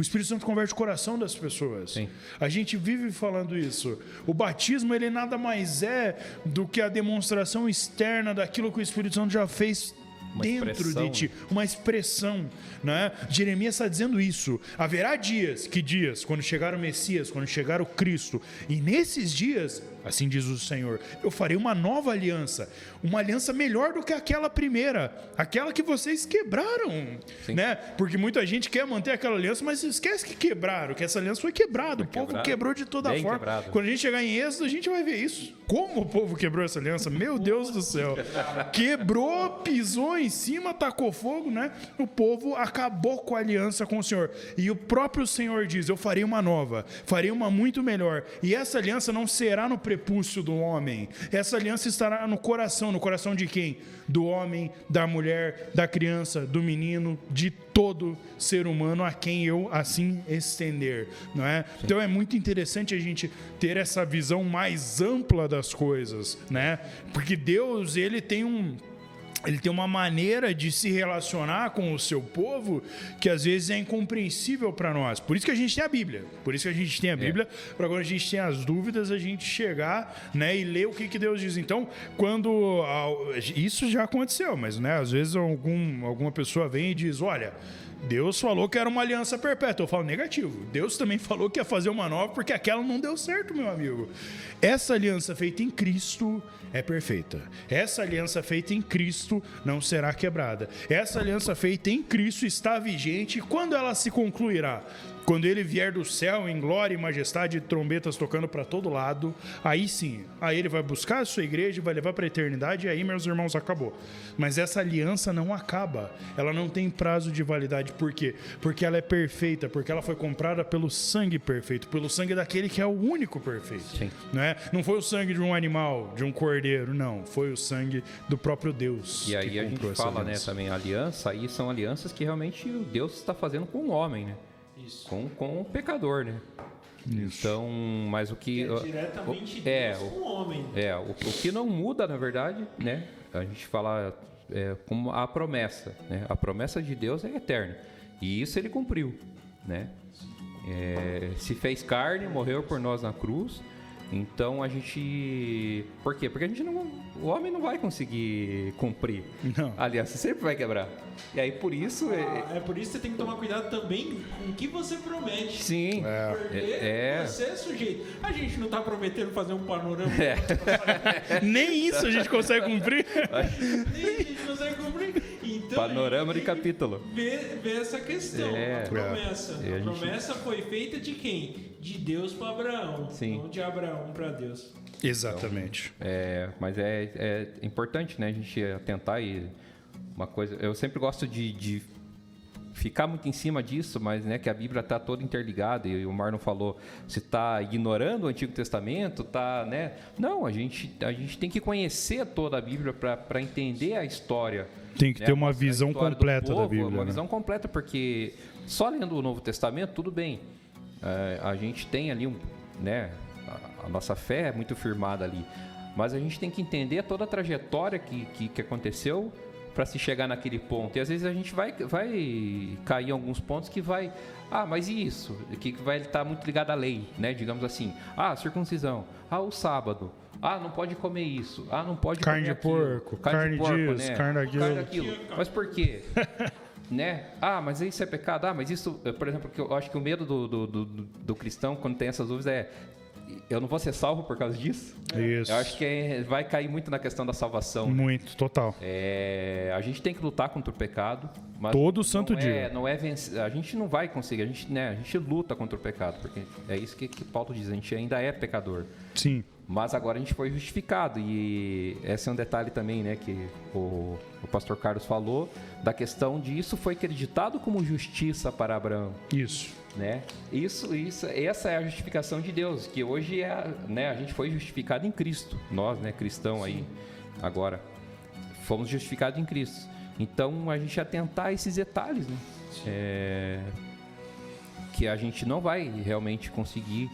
O Espírito Santo converte o coração das pessoas. Sim. A gente vive falando isso. O batismo ele nada mais é do que a demonstração externa daquilo que o Espírito Santo já fez Uma dentro expressão, de ti, uma expressão, né? Jeremias está dizendo isso. Haverá dias, que dias, quando chegar o Messias, quando chegar o Cristo, e nesses dias, assim diz o Senhor, eu farei uma nova aliança, uma aliança melhor do que aquela primeira, aquela que vocês quebraram, Sim. né? Porque muita gente quer manter aquela aliança, mas esquece que quebraram, que essa aliança foi quebrada, o povo quebrado. quebrou de toda forma. quebrado. Quando a gente chegar em Êxodo, a gente vai ver isso. Como o povo quebrou essa aliança? Meu Deus do céu. Quebrou, pisou em cima, tacou fogo, né? O povo acabou com a aliança com o Senhor. E o próprio Senhor diz: Eu farei uma nova, farei uma muito melhor. E essa aliança não será no prepúcio do homem. Essa aliança estará no coração. No coração de quem? Do homem, da mulher, da criança, do menino, de todo ser humano a quem eu assim estender, não é? Então é muito interessante a gente ter essa visão mais ampla das coisas, né? Porque Deus, ele tem um ele tem uma maneira de se relacionar com o seu povo que às vezes é incompreensível para nós. Por isso que a gente tem a Bíblia. Por isso que a gente tem a Bíblia, para quando a gente tem as dúvidas, a gente chegar, né, e ler o que, que Deus diz. Então, quando isso já aconteceu, mas né, às vezes algum, alguma pessoa vem e diz, olha, Deus falou que era uma aliança perpétua. Eu falo negativo. Deus também falou que ia fazer uma nova porque aquela não deu certo, meu amigo. Essa aliança feita em Cristo é perfeita. Essa aliança feita em Cristo não será quebrada. Essa aliança feita em Cristo está vigente quando ela se concluirá? Quando ele vier do céu em glória e majestade, trombetas tocando para todo lado, aí sim, aí ele vai buscar a sua igreja, vai levar para a eternidade, e aí, meus irmãos, acabou. Mas essa aliança não acaba, ela não tem prazo de validade. Por quê? Porque ela é perfeita, porque ela foi comprada pelo sangue perfeito, pelo sangue daquele que é o único perfeito. Sim. Não, é? não foi o sangue de um animal, de um cordeiro, não. Foi o sangue do próprio Deus. E aí a gente fala né, também aliança, aí são alianças que realmente Deus está fazendo com o homem, né? Isso. Com, com o pecador, né? Isso. Então, mas o que. que é diretamente é, Deus o, homem. É, o, o que não muda, na verdade, né? A gente fala é, como a promessa, né? A promessa de Deus é eterna. E isso ele cumpriu, né? É, se fez carne, morreu por nós na cruz. Então a gente. Por quê? Porque a gente não. O homem não vai conseguir cumprir. Não. Aliás, você sempre vai quebrar. E aí por isso. Ah, é... é... por isso que você tem que tomar cuidado também com o que você promete. Sim. É. Porque é. você é sujeito. A gente não está prometendo fazer um panorama. É. Nem isso a gente consegue cumprir. Nem a gente consegue cumprir. Então, panorama de capítulo. Ver, ver essa questão. É. A promessa. A, a promessa gente... foi feita de quem? de Deus para Abraão, Sim. não de Abraão para Deus. Exatamente. Então, é, mas é, é importante, né, a gente atentar e uma coisa. Eu sempre gosto de, de ficar muito em cima disso, mas né, que a Bíblia está toda interligada e o Marlon falou, se está ignorando o Antigo Testamento, tá, né? Não, a gente a gente tem que conhecer toda a Bíblia para entender a história. Tem que né? ter uma visão completa povo, da Bíblia. Uma né? visão completa, porque só lendo o Novo Testamento tudo bem. É, a gente tem ali um, né, a, a, nossa fé é muito firmada ali, mas a gente tem que entender toda a trajetória que, que, que aconteceu para se chegar naquele ponto. E às vezes a gente vai, vai cair em alguns pontos que vai, ah, mas e isso? Que vai estar muito ligado à lei, né? Digamos assim, ah, circuncisão, ah, o sábado, ah, não pode comer isso. Ah, não pode carne comer de porco, carne, carne de porco, disso, né? carne daquilo. Carne daquilo. Mas por quê? né? Ah, mas isso é pecado. Ah, mas isso, por exemplo, que eu acho que o medo do, do, do, do cristão quando tem essas dúvidas é eu não vou ser salvo por causa disso. Isso. Eu acho que é, vai cair muito na questão da salvação. Muito, total. É, a gente tem que lutar contra o pecado. Mas Todo santo é, dia. Não é vencer, a gente não vai conseguir. A gente, né, a gente luta contra o pecado, porque é isso que, que Paulo diz. A gente ainda é pecador. Sim. Mas agora a gente foi justificado e esse é um detalhe também, né, que o, o pastor Carlos falou da questão de isso foi acreditado como justiça para Abraão. Isso. Né? Isso, isso, essa é a justificação de Deus, que hoje é, né, a gente foi justificado em Cristo. Nós, né, cristão aí agora fomos justificados em Cristo. Então a gente atentar a esses detalhes, né? É, que a gente não vai realmente conseguir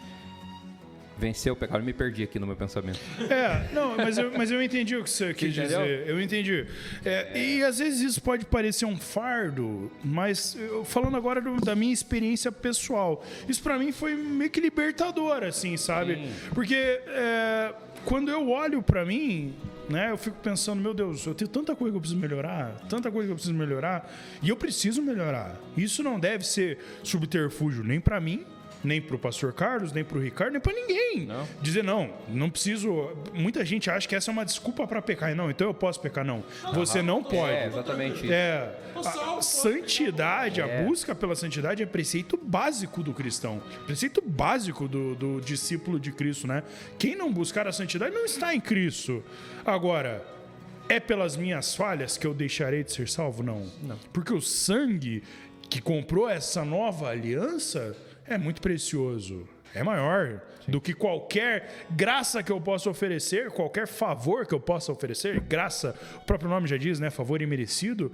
vencer o pecado. Eu me perdi aqui no meu pensamento. É, não, mas eu, mas eu entendi o que você quis dizer. Eu entendi. É, e às vezes isso pode parecer um fardo, mas eu, falando agora do, da minha experiência pessoal, isso para mim foi meio que libertador, assim, sabe? Sim. Porque é, quando eu olho para mim, né, eu fico pensando, meu Deus, eu tenho tanta coisa que eu preciso melhorar, tanta coisa que eu preciso melhorar, e eu preciso melhorar. Isso não deve ser subterfúgio nem para mim, nem para o pastor Carlos, nem para o Ricardo, nem para ninguém. Não. Dizer, não, não preciso. Muita gente acha que essa é uma desculpa para pecar. Não, então eu posso pecar. Não, você não pode. É, exatamente. É, a santidade, a é. busca pela santidade é preceito básico do cristão. Preceito básico do, do discípulo de Cristo, né? Quem não buscar a santidade não está em Cristo. Agora, é pelas minhas falhas que eu deixarei de ser salvo? Não. não. Porque o sangue que comprou essa nova aliança é muito precioso. É maior Sim. do que qualquer graça que eu possa oferecer, qualquer favor que eu possa oferecer. Graça, o próprio nome já diz, né? Favor imerecido.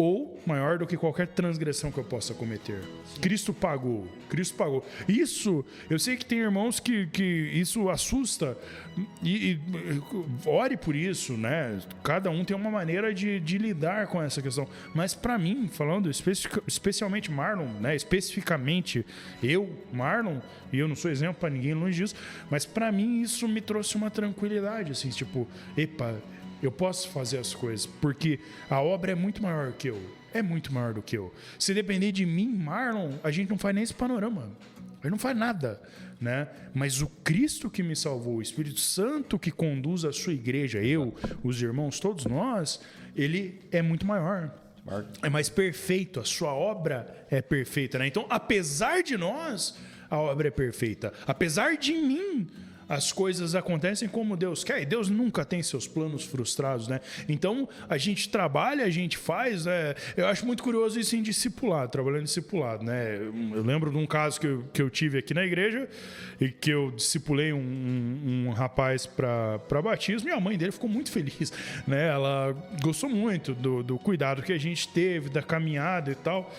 Ou maior do que qualquer transgressão que eu possa cometer. Cristo pagou, Cristo pagou. Isso, eu sei que tem irmãos que, que isso assusta, e, e ore por isso, né? Cada um tem uma maneira de, de lidar com essa questão. Mas para mim, falando especific, especialmente Marlon, né? Especificamente eu, Marlon, e eu não sou exemplo para ninguém longe disso, mas para mim isso me trouxe uma tranquilidade, assim, tipo, epa, eu posso fazer as coisas, porque a obra é muito maior que eu. É muito maior do que eu. Se depender de mim, Marlon, a gente não faz nem esse panorama. A gente não faz nada, né? Mas o Cristo que me salvou, o Espírito Santo que conduz a sua igreja, eu, os irmãos, todos nós, ele é muito maior. É mais perfeito, a sua obra é perfeita, né? Então, apesar de nós, a obra é perfeita. Apesar de mim, as coisas acontecem como Deus quer. E Deus nunca tem seus planos frustrados, né? Então a gente trabalha, a gente faz. É, eu acho muito curioso isso em discipulado, trabalhando em discipulado, né? Eu lembro de um caso que eu, que eu tive aqui na igreja e que eu discipulei um, um, rapaz para batismo e a mãe dele ficou muito feliz, né? Ela gostou muito do, do cuidado que a gente teve, da caminhada e tal.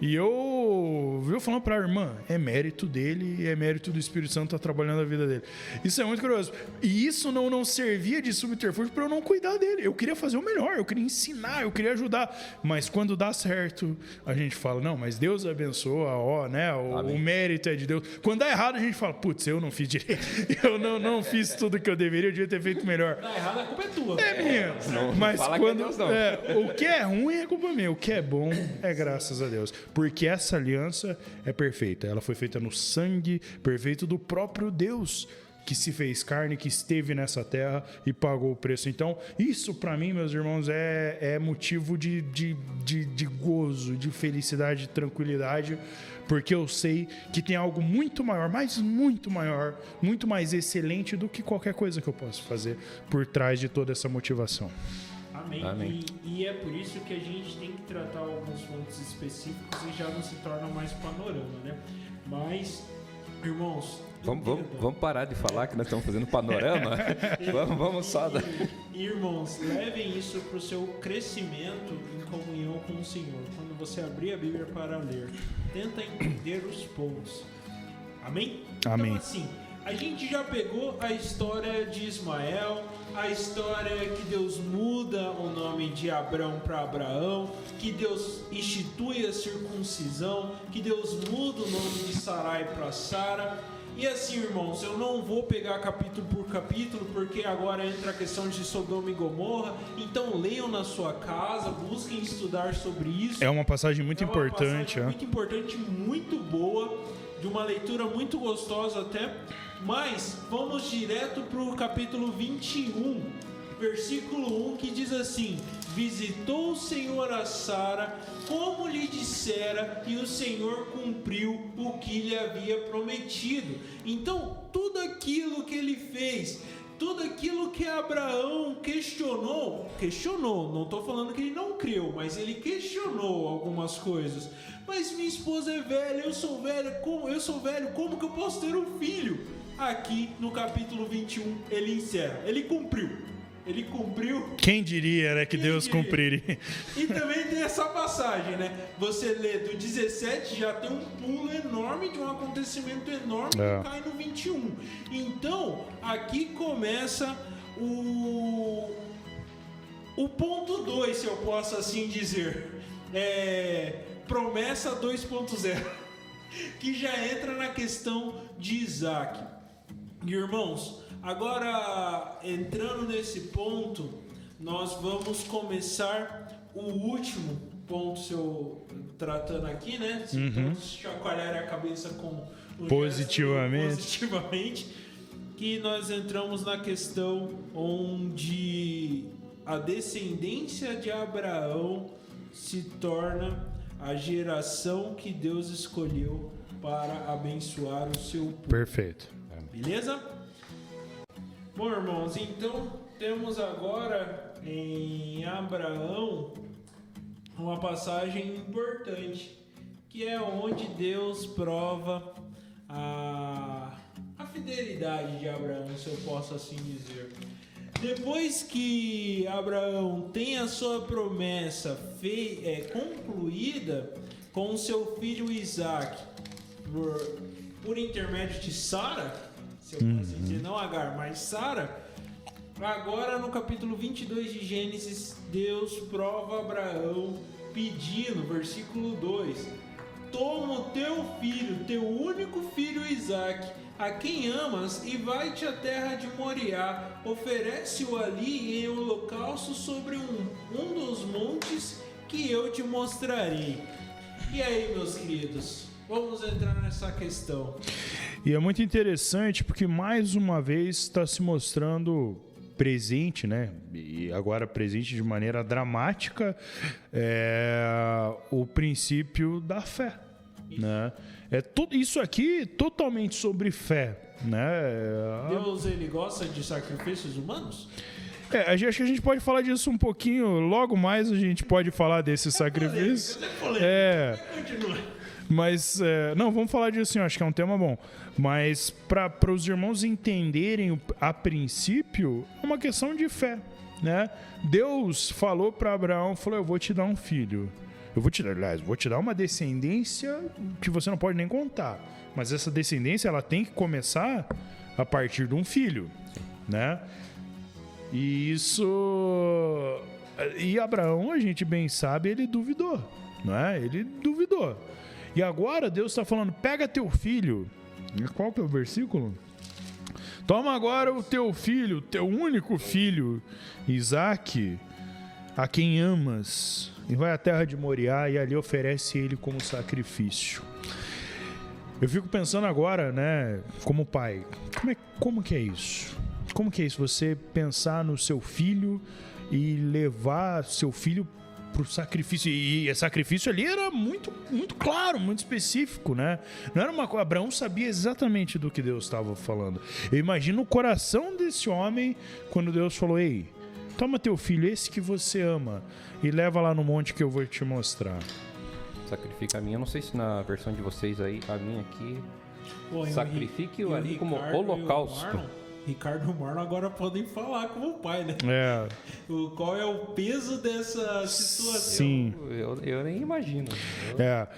E eu viu falando para a irmã, é mérito dele, é mérito do Espírito Santo estar tá trabalhando a vida dele. Isso é muito curioso. E isso não, não servia de subterfúgio para eu não cuidar dele. Eu queria fazer o melhor, eu queria ensinar, eu queria ajudar. Mas quando dá certo, a gente fala, não, mas Deus abençoa, ó, né? O, o mérito é de Deus. Quando dá errado, a gente fala, putz, eu não fiz direito. Eu não, não fiz tudo que eu deveria, eu devia ter feito melhor. Dá errado, a culpa é tua. É minha. Não, mas fala quando, que é Deus, não. é, o que é ruim é culpa minha, o que é bom é graças a Deus. Porque essa aliança é perfeita. Ela foi feita no sangue perfeito do próprio Deus que se fez carne, que esteve nessa terra e pagou o preço. Então, isso para mim, meus irmãos, é, é motivo de, de, de, de gozo, de felicidade, de tranquilidade, porque eu sei que tem algo muito maior, mas muito maior, muito mais excelente do que qualquer coisa que eu possa fazer por trás de toda essa motivação. Amém. Amém. E, e é por isso que a gente tem que tratar alguns pontos específicos e já não se torna mais panorama, né? Mas, irmãos. Vamos, vamos, vamos parar de falar que nós estamos fazendo panorama? vamos, vamos só. Da... E, irmãos, levem isso para o seu crescimento em comunhão com o Senhor. Quando você abrir a Bíblia para ler, tenta entender os pontos. Amém? Amém. Então, assim, a gente já pegou a história de Ismael, a história que Deus muda o nome de Abrão para Abraão, que Deus institui a circuncisão, que Deus muda o nome de Sarai para Sara. E assim, irmãos, eu não vou pegar capítulo por capítulo, porque agora entra a questão de Sodoma e Gomorra. Então leiam na sua casa, busquem estudar sobre isso. É uma passagem muito É uma importante. passagem é. Muito importante, muito boa, de uma leitura muito gostosa até. Mas vamos direto para o capítulo 21, versículo 1, que diz assim: Visitou o Senhor a Sara, como lhe dissera, e o Senhor cumpriu o que lhe havia prometido. Então, tudo aquilo que ele fez, tudo aquilo que Abraão questionou, questionou, não estou falando que ele não creu, mas ele questionou algumas coisas. Mas minha esposa é velha, eu sou velha, como eu sou velho, como que eu posso ter um filho? Aqui no capítulo 21 ele encerra, ele cumpriu. Ele cumpriu Quem diria, né, que Quem Deus diria? cumpriria? e também tem essa passagem, né? Você lê do 17, já tem um pulo enorme de um acontecimento enorme É. que cai no 21. Então, aqui começa o. O ponto 2, se eu posso assim dizer. É. Promessa 2.0. Que já entra na questão de Isaac. Irmãos, agora entrando nesse ponto, nós vamos começar o último ponto, se eu tratando aqui, né? Se todos chacoalharem a cabeça com o gesto Uhum. Positivamente. positivamente, que nós entramos na questão onde a descendência de Abraão se torna a geração que Deus escolheu para abençoar o seu povo. Perfeito. Beleza? Bom, irmãos, então temos agora em Abraão uma passagem importante, que é onde Deus prova a, a fidelidade de Abraão, se eu posso assim dizer. Depois que Abraão tem a sua promessa fei- é, concluída com seu filho Isaac, por, por intermédio de Sara, se eu posso dizer, não Agar, mas Sara, agora no capítulo 22 de Gênesis, Deus prova Abraão pedindo, versículo 2: Toma o teu filho, teu único filho Isaac, a quem amas, e vai-te à terra de Moriá, oferece-o ali em holocausto sobre um, um dos montes que eu te mostrarei. E aí, meus queridos, vamos entrar nessa questão. E é muito interessante porque mais uma vez está se mostrando presente, né? E agora presente de maneira dramática é, o princípio da fé, né? É tudo isso aqui totalmente sobre fé, né? Deus, ele gosta de sacrifícios humanos? É, acho que a gente pode falar disso um pouquinho. Logo mais a gente pode falar desse sacrifício. É. Continua. Mas, é, não, vamos falar disso sim, acho que é um tema bom. Mas, para os irmãos entenderem a princípio, é uma questão de fé, né? Deus falou para Abraão, falou, eu vou te dar um filho. Eu vou te dar, aliás, vou te dar uma descendência que você não pode nem contar. Mas essa descendência, ela tem que começar a partir de um filho, né? E isso. E Abraão, a gente bem sabe, ele duvidou, não é? Ele duvidou. E agora Deus está falando: pega teu filho. Qual que é o versículo? Toma agora o teu filho, teu único filho, Isaac, a quem amas, e vai à terra de Moriá e ali oferece ele como sacrifício. Eu fico pensando agora, né, como pai, como, é, como que é isso? Como que é isso? Você pensar no seu filho e levar seu filho pro sacrifício. E, e sacrifício ali era muito, muito claro, muito específico, né? Não era uma coisa. Abraão sabia exatamente do que Deus estava falando. Eu imagino o coração desse homem quando Deus falou: Ei, toma teu filho, esse que você ama, e leva lá no monte que eu vou te mostrar. Sacrifica a minha. Eu não sei se na versão de vocês aí, a minha aqui. Pô, o Sacrifique Ri- o e ali como e holocausto. Ricardo o Marlon agora podem falar como pai, né? É, O, qual é o peso dessa situação? sim. Eu, eu nem imagino. Eu- É.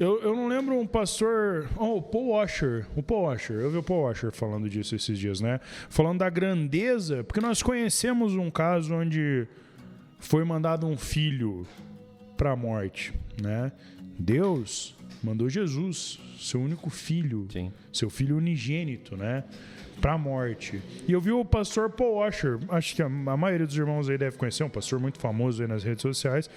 Eu, eu não lembro um pastor. Oh, o Paul Washer. O Paul Washer. Eu vi o Paul Washer falando disso esses dias, né? Falando da grandeza. Porque nós conhecemos um caso onde foi mandado um filho para a morte, né? Deus mandou Jesus, seu único filho, Sim. seu filho unigênito, né? Pra morte. E eu vi o pastor Paul Washer, acho que a, a maioria dos irmãos aí deve conhecer, um pastor muito famoso aí nas redes sociais,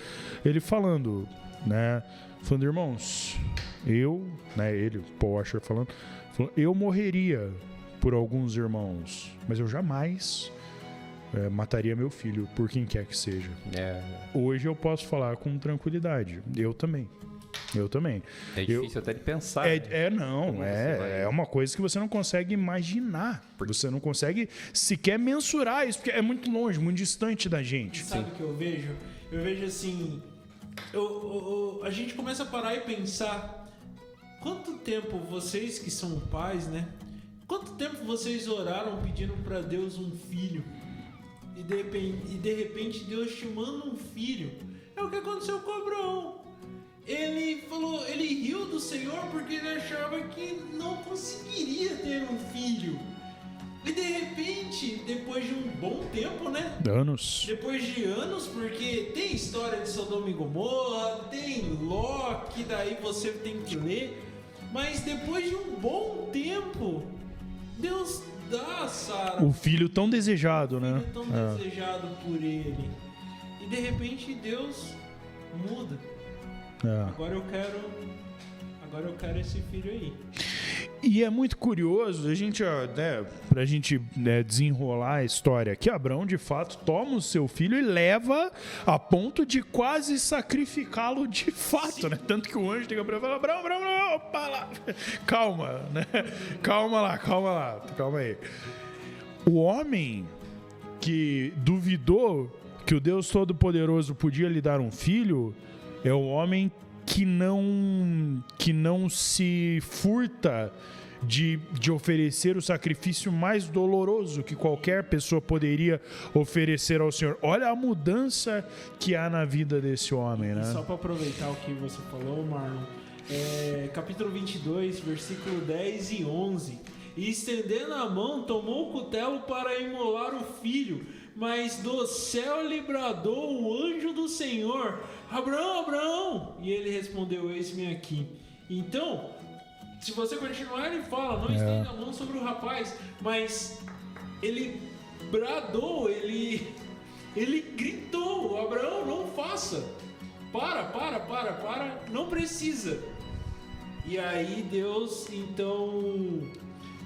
ele falando, né? Falando, irmãos, eu, né? Ele, o Paul Washer falando, falando, eu morreria por alguns irmãos, mas eu jamais eh, mataria meu filho por quem quer que seja. É, Hoje eu posso falar com tranquilidade. Eu também. Eu também. é Eu- difícil até de pensar. É, né? é não, é, vai- é uma coisa que você não consegue imaginar. Você não consegue sequer mensurar isso, porque é muito longe, muito distante da gente. Sabe o que eu vejo? Eu vejo assim. eu- eu- eu- a gente começa a parar e pensar. Quanto tempo vocês que são pais, né? Quanto tempo vocês oraram pedindo pra Deus um filho? E de, repente, e de repente Deus te manda um filho. É o que aconteceu com Abraão. Ele falou, ele riu do Senhor porque ele achava que não conseguiria ter um filho. E de repente, depois de um bom tempo, né? Anos. Depois de anos, porque tem história de Sodoma e Gomorra, tem Ló, que daí você tem que ler. Mas depois de um bom tempo, Deus dá a Sara O filho tão desejado, né? filho tão É. desejado por ele. E de repente Deus muda. É. Agora eu quero. Agora eu quero esse filho aí. E é muito curioso, a gente, né, pra gente né, desenrolar a história, que Abraão de fato toma o seu filho e leva a ponto de quase sacrificá-lo de fato, né? Tanto que o anjo liga pra ele e fala: Abraão, Abraão, Abraão, opa lá, calma, né? Calma lá, calma lá, calma aí. O homem que duvidou que o Deus Todo-Poderoso podia lhe dar um filho é o homem que não que não se furta de, de oferecer o sacrifício mais doloroso que qualquer pessoa poderia oferecer ao Senhor. Olha a mudança que há na vida desse homem, né? Só para aproveitar o que você falou, Marlon, é, capítulo 22, versículo 10 e 11. E estendendo a mão, tomou o cutelo para imolar o filho. Mas do céu lhe bradou o anjo do Senhor: Abraão, Abraão! E ele respondeu: Eis-me aqui. Então, se você continuar, ele fala: Não estenda a mão sobre o rapaz. Mas ele bradou, ele, ele gritou: Abraão, não faça. Para, para, para, para, não precisa. E aí Deus então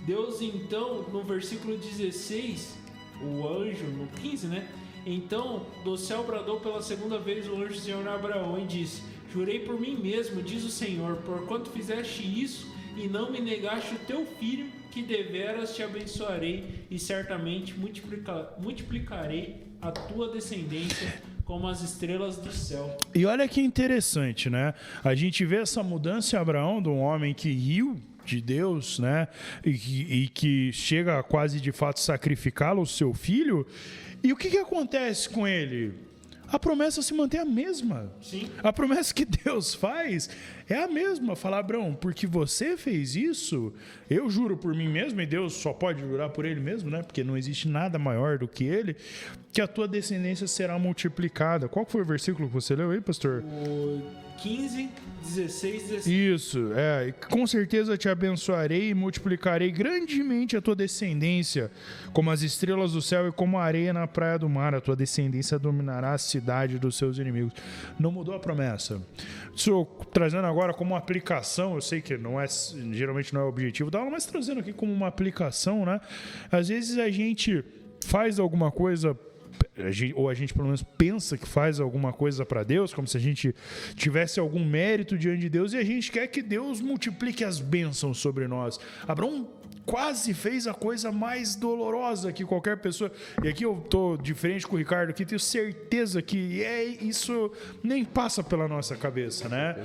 Deus então no versículo 16, o anjo no 15, né? Então do céu bradou pela segunda vez o anjo Senhor a Abraão e disse: Jurei por mim mesmo, diz o Senhor, por quanto fizeste isso e não me negaste o teu filho, que deveras te abençoarei e certamente multiplica, multiplicarei a tua descendência como as estrelas do céu. E olha que interessante, né? A gente vê essa mudança em Abraão de um homem que riu de Deus, né? E que, e que chega a quase de fato sacrificá-lo, o seu filho. E o que, que acontece com ele? a promessa se mantém a mesma. Sim. A promessa que Deus faz é a mesma. Falar, Abraão, porque você fez isso, eu juro por mim mesmo, e Deus só pode jurar por ele mesmo, né? Porque não existe nada maior do que ele, que a tua descendência será multiplicada. Qual foi o versículo que você leu aí, pastor? O 15, 16, 16. Isso, é. Com certeza te abençoarei e multiplicarei grandemente a tua descendência, como as estrelas do céu e como a areia na praia do mar. A tua descendência dominará a cidade dos seus inimigos. Não mudou a promessa. Isso trazendo agora como uma aplicação, eu sei que não é geralmente não é o objetivo da aula, mas trazendo aqui como uma aplicação, né? Às vezes a gente faz alguma coisa ou a gente pelo menos pensa que faz alguma coisa para Deus, como se a gente tivesse algum mérito diante de Deus e a gente quer que Deus multiplique as bênçãos sobre nós. Abraão quase fez a coisa mais dolorosa que qualquer pessoa. E aqui eu tô de frente com o Ricardo aqui, tenho certeza que é isso nem passa pela nossa cabeça, né?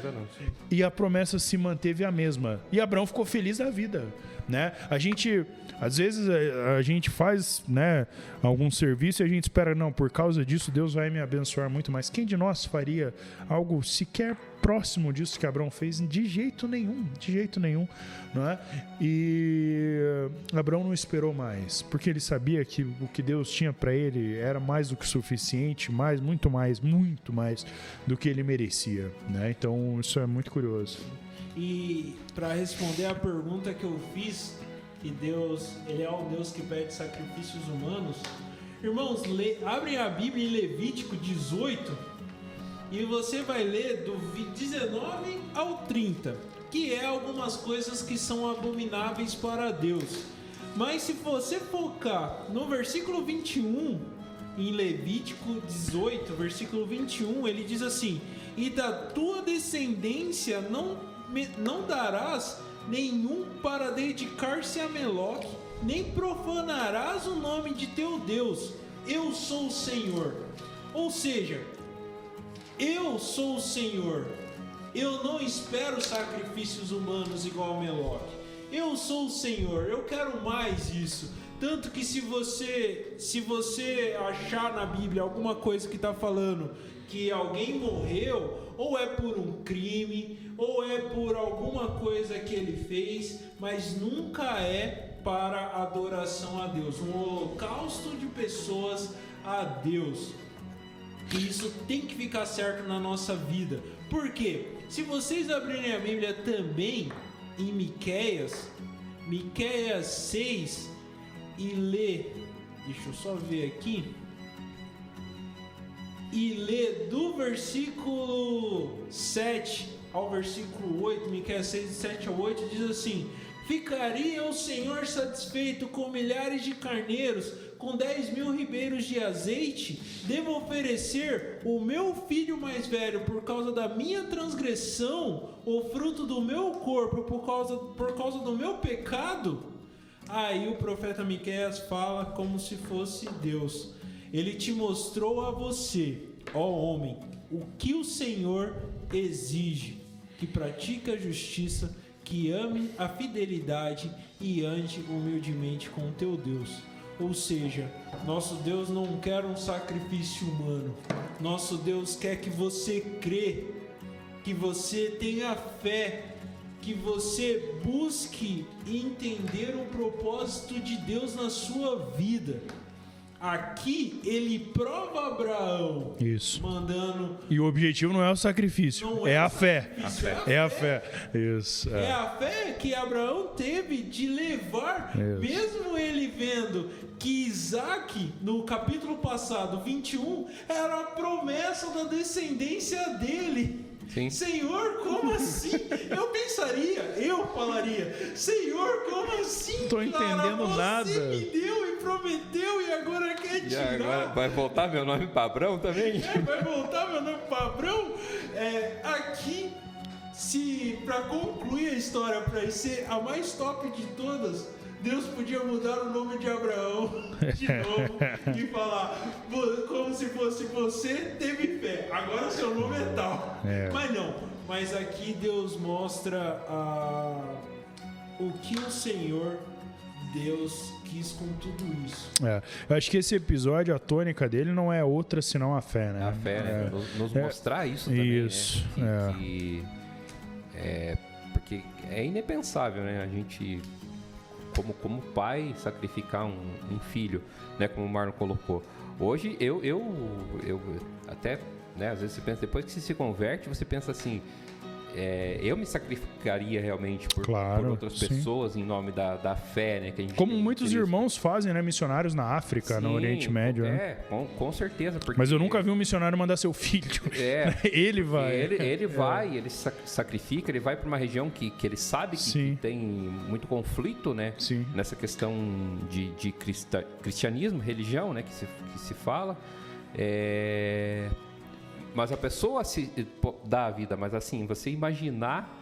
E a promessa se manteve a mesma. E Abraão ficou feliz da vida, né? A gente às vezes a, a, gente faz né, algum serviço e a gente espera, não, por causa disso Deus vai me abençoar muito mais. Quem de nós faria algo sequer próximo disso que Abraão fez? De jeito nenhum, de jeito nenhum. Não é? E Abraão não esperou mais, porque ele sabia que o que Deus tinha para ele era mais do que suficiente, mais, muito mais, muito mais do que ele merecia. Né? Então isso é muito curioso. E para responder a pergunta que eu fiz que Deus, ele é o Deus que pede sacrifícios humanos. Irmãos, abrem a Bíblia em Levítico 18 e você vai ler do 19 ao 30, que é algumas coisas que são abomináveis para Deus. Mas se você focar no versículo 21, em Levítico 18, versículo 21, ele diz assim: E da tua descendência não, não darás nenhum para dedicar-se a Meloque, nem profanarás o nome de teu Deus. Eu sou o Senhor. Ou seja, eu sou o Senhor. Eu não espero sacrifícios humanos igual a Meloque. Eu sou o Senhor. Eu quero mais isso. Tanto que se você se você achar na Bíblia alguma coisa que está falando que alguém morreu, ou é por um crime, ou é por alguma coisa que ele fez, mas nunca é para adoração a Deus, um holocausto de pessoas a Deus. E isso tem que ficar certo na nossa vida. Por quê? Se vocês abrirem a Bíblia também em Miqueias, Miqueias 6 e ler, deixa eu só ver aqui e lê do versículo 7 ao versículo 8, Miqueias 6, 7 ao 8, diz assim: Ficaria o Senhor satisfeito com milhares de carneiros, com 10 mil ribeiros de azeite? Devo oferecer o meu filho mais velho por causa da minha transgressão, o fruto do meu corpo por causa, por causa do meu pecado? Aí o profeta Miqueias fala como se fosse Deus. Ele te mostrou a você, ó homem, o que o Senhor exige: que pratique a justiça, que ame a fidelidade e ande humildemente com o teu Deus. Ou seja, nosso Deus não quer um sacrifício humano. Nosso Deus quer que você crê, que você tenha fé, que você busque entender o propósito de Deus na sua vida. Aqui ele prova Abraão, Isso. mandando E o objetivo não é o sacrifício, é é a fé. sacrifício, É a fé. Isso. É É. a fé que Abraão teve de levar, Isso. mesmo ele vendo que Isaac, no capítulo passado, 21, era a promessa da descendência dele. Sim. Senhor, como assim? Eu pensaria, eu falaria, Senhor, como assim? Tô entendendo Você nada." me deu e prometeu e agora quer E tirar. agora vai voltar meu nome pra Abrão também? É, vai voltar meu nome para Abrão. É, aqui, se para concluir a história, para ser a mais top de todas, Deus podia mudar o nome de Abraão de novo e falar "Vo- como se fosse você teve fé. Agora seu nome é tal. É. Mas não. Mas aqui Deus mostra a, o que o Senhor Deus quis com tudo isso. É. Eu acho que esse episódio, a tônica dele não é outra senão a fé, né? A fé, né? É. Nos, nos É. mostrar isso também. Isso, Né? é. Que, que- é, porque é inepensável, né? A gente, como, como pai, sacrificar um, um filho, né? Como o Marlon colocou. Hoje, eu, eu, eu até, né? Às vezes você pensa, depois que você se converte, você pensa assim. É, eu me sacrificaria realmente por, Claro, por outras sim. pessoas em nome da, da fé, né? Que a gente Como muitos irmãos fazem, né? Missionários na África, no Sim, Oriente Médio. né? É, com, com certeza. Mas eu nunca vi um missionário mandar seu filho. É. Ele vai. Ele, ele vai, ele sa- sacrifica, ele vai para uma região que, que ele sabe que, que tem muito conflito, né? Sim. Nessa questão de, de crista- cristianismo, religião, né? Que se, que se fala. É, Mas a pessoa se pô, dá a vida, mas assim, você imaginar,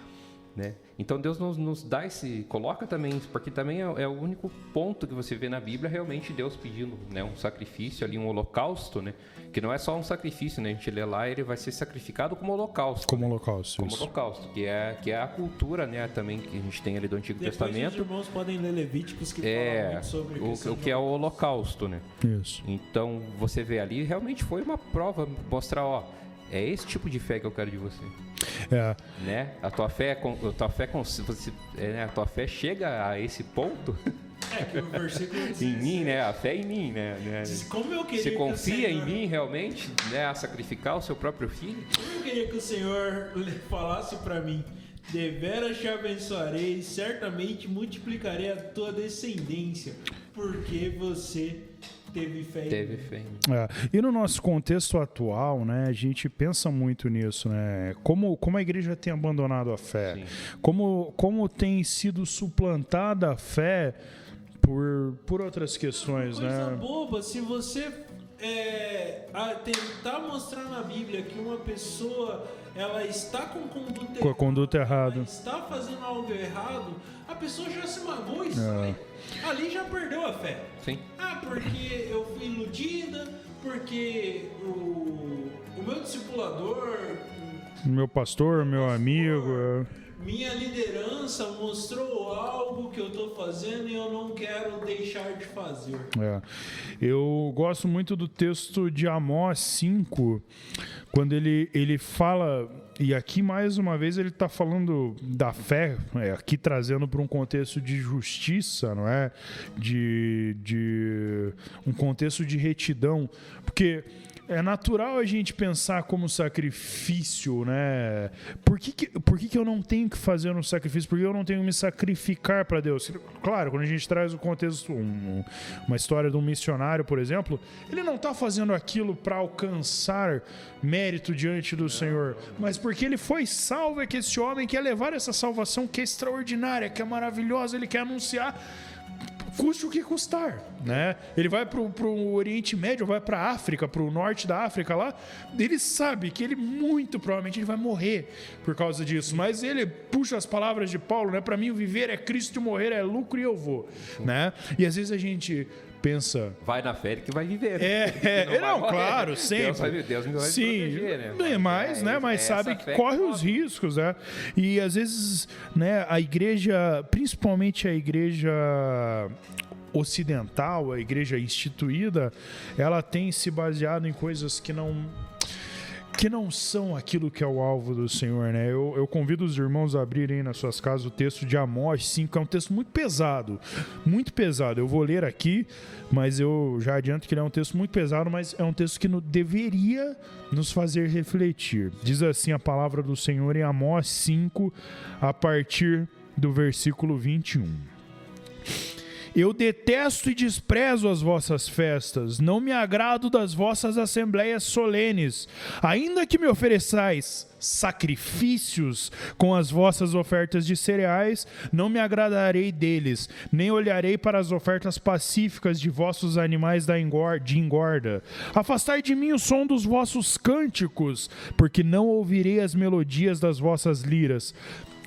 né? Então Deus nos, nos dá esse, coloca também, isso, porque também é, é o único ponto que você vê na Bíblia realmente Deus pedindo, né? Um sacrifício ali, um holocausto, né? Que não é só um sacrifício, né? A gente lê lá, ele vai ser sacrificado como holocausto. Como holocausto. Como isso. holocausto, que é, que é a cultura, né, também que a gente tem ali do Antigo Depois os Testamento. irmãos podem ler Levíticos que falam É, muito sobre o, o que é o holocausto, né? Isso. Então, você vê ali, realmente foi uma prova, mostrar, ó, é esse tipo de fé que eu quero de você, É. né? A tua fé, a tua fé, você, é, né? a tua fé chega a esse ponto É que o versículo diz, em mim, né? A fé em mim, né? né? diz, Como eu queria Você que o confia em Senhor- mim realmente, né? A sacrificar o seu próprio filho? Como eu queria que o Senhor falasse para mim: Deveras te abençoarei, certamente multiplicarei a tua descendência, porque você teve fé Teve. É, E no nosso contexto atual, né, a gente pensa muito nisso, né? Como, como a igreja tem abandonado a fé, Sim. como, como tem sido suplantada a fé por, por outras questões, Coisa né? boba, se você é, a- tentar mostrar na Bíblia que uma pessoa ela está com conduta Com a conduta errada. ela está fazendo algo errado, a pessoa já se magoou É. e sai. Ali já perdeu a fé. Sim. Ah, porque eu fui iludida, porque o, o meu discipulador, Meu pastor, meu amigo. é. Minha liderança mostrou algo que eu tô fazendo e eu não quero deixar de fazer. É. Eu gosto muito do texto de Amós 5, quando ele, ele fala, e aqui mais uma vez ele está falando da fé, é, aqui trazendo para um contexto de justiça, não é? De, de um contexto de retidão, porque é natural a gente pensar como sacrifício, né? Por que, que, por que, que eu não tenho que fazer um sacrifício? Por que eu não tenho que me sacrificar para Deus? Claro, quando a gente traz o contexto, um- uma história de um missionário, por exemplo, ele não está fazendo aquilo para alcançar mérito diante do Senhor, mas porque ele foi salvo, é que esse homem quer levar essa salvação que é extraordinária, que é maravilhosa, ele quer anunciar custe o que custar, né? Ele vai pro, pro Oriente Médio, vai pra África, pro norte da África lá, ele sabe que ele muito provavelmente ele vai morrer por causa disso, mas ele puxa as palavras de Paulo, né? Para mim o viver é Cristo o morrer é lucro e eu vou, né? E às vezes a gente pensa. Vai na fé que vai viver. É, é, não, não claro, sempre. Deus, vai, Deus me vai Sim, proteger, né? Mais, é, né? Mas sabe que corre os riscos, né? E às vezes, né, a igreja, principalmente a igreja ocidental, a igreja instituída, ela tem se baseado em coisas que não que não são aquilo que é o alvo do Senhor, né? Eu, eu convido os irmãos a abrirem nas suas casas o texto de Amós 5, que é um texto muito pesado, muito pesado. Eu vou ler aqui, mas eu já adianto que ele é um texto muito pesado, mas é um texto que no, deveria nos fazer refletir. Diz assim a palavra do Senhor em Amós 5, a partir do versículo 21. Eu detesto e desprezo as vossas festas, não me agrado das vossas assembleias solenes, ainda que me ofereçais sacrifícios com as vossas ofertas de cereais, não me agradarei deles, nem olharei para as ofertas pacíficas de vossos animais da engorda, de engorda. Afastai de mim o som dos vossos cânticos, porque não ouvirei as melodias das vossas liras.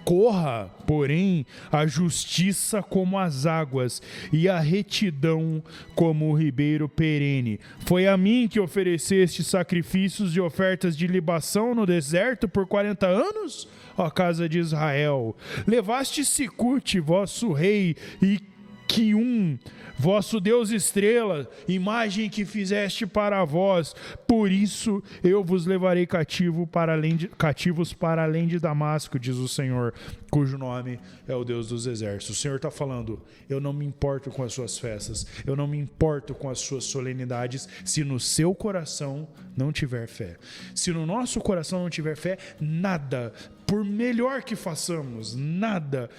Corra, porém, a justiça como as águas e a retidão como o ribeiro perene. Foi a mim que ofereceste sacrifícios e ofertas de libação no deserto por quarenta anos, ó casa de Israel. Levaste Sicute, vosso rei, e Quium, vosso Deus estrela, imagem que fizeste para vós. Por isso eu vos levarei cativo para além de, cativos para além de Damasco, diz o Senhor, cujo nome é o Deus dos exércitos. O Senhor está falando: eu não me importo com as suas festas, eu não me importo com as suas solenidades, se no seu coração não tiver fé. Se no nosso coração não tiver fé, nada, por melhor que façamos, nada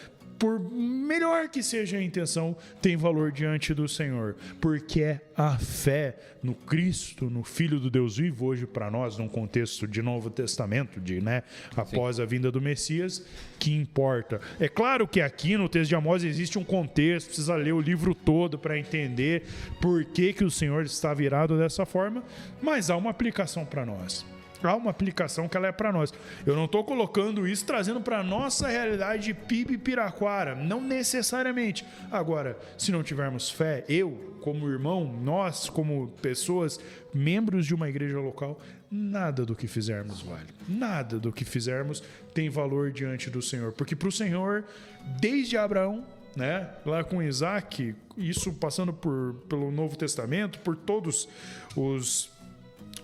por melhor que seja a intenção, tem valor diante do Senhor, porque é a fé no Cristo, no Filho do Deus vivo hoje para nós, num contexto de Novo Testamento, de, né, após Sim. a vinda do Messias, que importa. É claro que aqui no texto de Amós existe um contexto, precisa ler o livro todo para entender por que, que o Senhor está virado dessa forma, mas há uma aplicação para nós há uma aplicação que ela é para nós. Eu não estou colocando isso trazendo para nossa realidade de PIB Piraquara, não necessariamente. Agora, se não tivermos fé, eu como irmão, nós como pessoas, membros de uma igreja local, nada do que fizermos vale. Nada do que fizermos tem valor diante do Senhor, porque para o Senhor, desde Abraão né? Lá com Isaac, isso passando por, pelo Novo Testamento, por todos os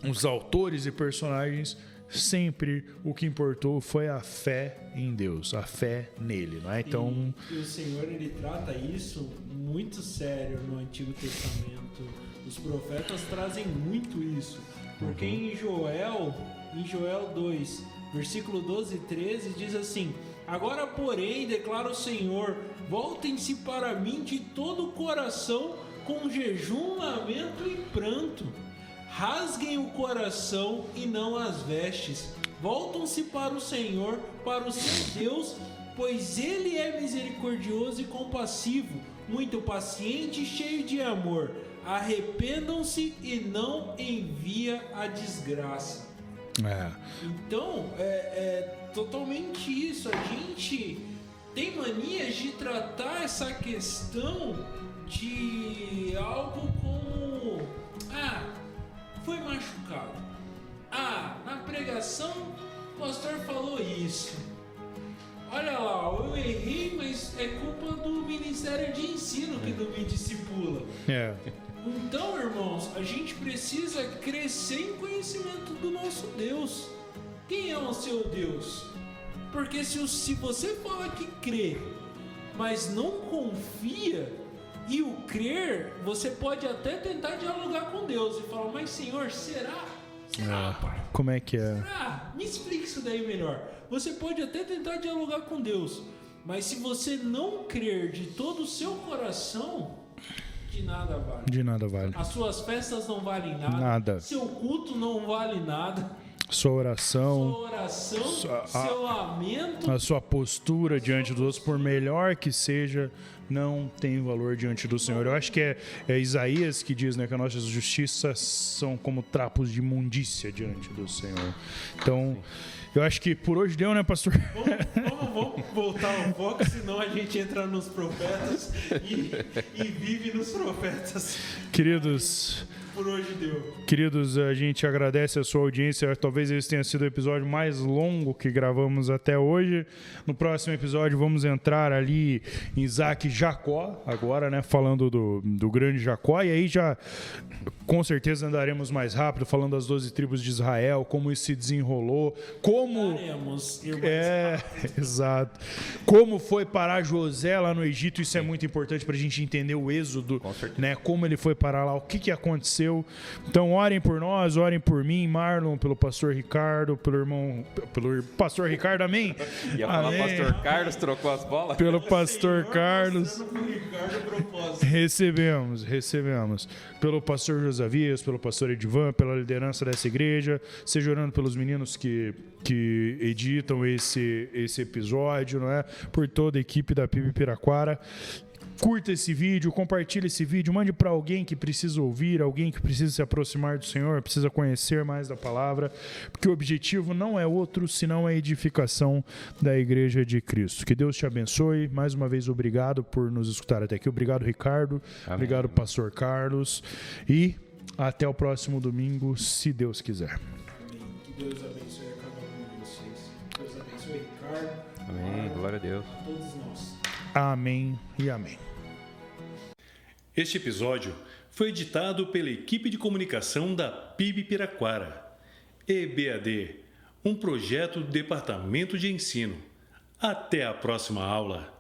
os autores e personagens, sempre o que importou foi a fé em Deus, a fé nele, não é? Então, e, e o Senhor ele trata isso muito sério no Antigo Testamento. Os profetas trazem muito isso, porque uhum. em Joel, em Joel 2, versículo 12 e 13 diz assim: Agora, porém, declara o Senhor: voltem-se para mim de todo o coração, com jejum, lamento e pranto rasguem o coração e não as vestes. Voltam-se para o Senhor, para o seu Deus, pois ele é misericordioso e compassivo, muito paciente e cheio de amor. Arrependam-se e não envia a desgraça. É. Então, é, é totalmente isso. A gente tem manias de tratar essa questão de algo como. Ah, foi machucado. Ah, na pregação o pastor falou isso. Olha lá, eu errei, mas é culpa do Ministério de Ensino que não me discipula. É. Então, irmãos, a gente precisa crescer em conhecimento do nosso Deus. Quem é o seu Deus? Porque se, se você fala que crê, mas não confia, e o crer, você pode até tentar dialogar com Deus e falar, mas Senhor, será? Será, é, pai? Como é que é? Será? Me explique isso daí melhor. Você pode até tentar dialogar com Deus, mas se você não crer de todo o seu coração, de nada vale. De nada vale. As suas festas não valem nada. Nada. Seu culto não vale nada. Sua oração. Sua oração, Sua- seu lamento. A sua postura diante dos outros, por melhor que seja, não tem valor diante do Senhor. Eu acho que é, é Isaías que diz né, que as nossas justiças são como trapos de imundícia diante do Senhor. Então, eu acho que por hoje deu, né, pastor? Vamos, vamos- vamos voltar ao foco, senão a gente entra nos profetas e, e vive nos profetas. Queridos, Por hoje deu. Queridos, a gente agradece a sua audiência. Talvez esse tenha sido o episódio mais longo que gravamos até hoje. No próximo episódio vamos entrar ali em Isaac Jacó, agora, né? Falando do, do grande Jacó. E aí já com certeza andaremos mais rápido, falando das 12 tribos de Israel, como isso se desenrolou, como. Irmãos. É, exato. Como foi parar José lá no Egito, isso é muito importante para a gente entender o êxodo, certeza. né? Como ele foi parar lá, o que, que aconteceu. Então, orem por nós, orem por mim, Marlon, pelo pastor Ricardo, pelo irmão, pelo pastor Ricardo, amém? Ia falar, Amém. pastor Carlos trocou as bolas. Pelo pastor Senhor Carlos. Ricardo. Recebemos, recebemos. Pelo pastor Josavias, pelo pastor Edivan, pela liderança dessa igreja. Seja orando pelos meninos que, que editam esse, esse episódio, não é? Por toda a equipe da PIB Piraquara. Curta esse vídeo, compartilhe esse vídeo, mande para alguém que precisa ouvir, alguém que precisa se aproximar do Senhor, precisa conhecer mais da palavra, porque o objetivo não é outro senão a edificação da Igreja de Cristo. Que Deus te abençoe. Mais uma vez, obrigado por nos escutar até aqui. Obrigado, Ricardo. Obrigado, Pastor Carlos. E até o próximo domingo, se Deus quiser. Que Deus abençoe a cada um de vocês. Deus abençoe Ricardo, Amém, glória a Deus. a todos nós. Amém e amém. Este episódio foi editado pela equipe de comunicação da PIB Piraquara. EBAD, um projeto do Departamento de Ensino. Até a próxima aula.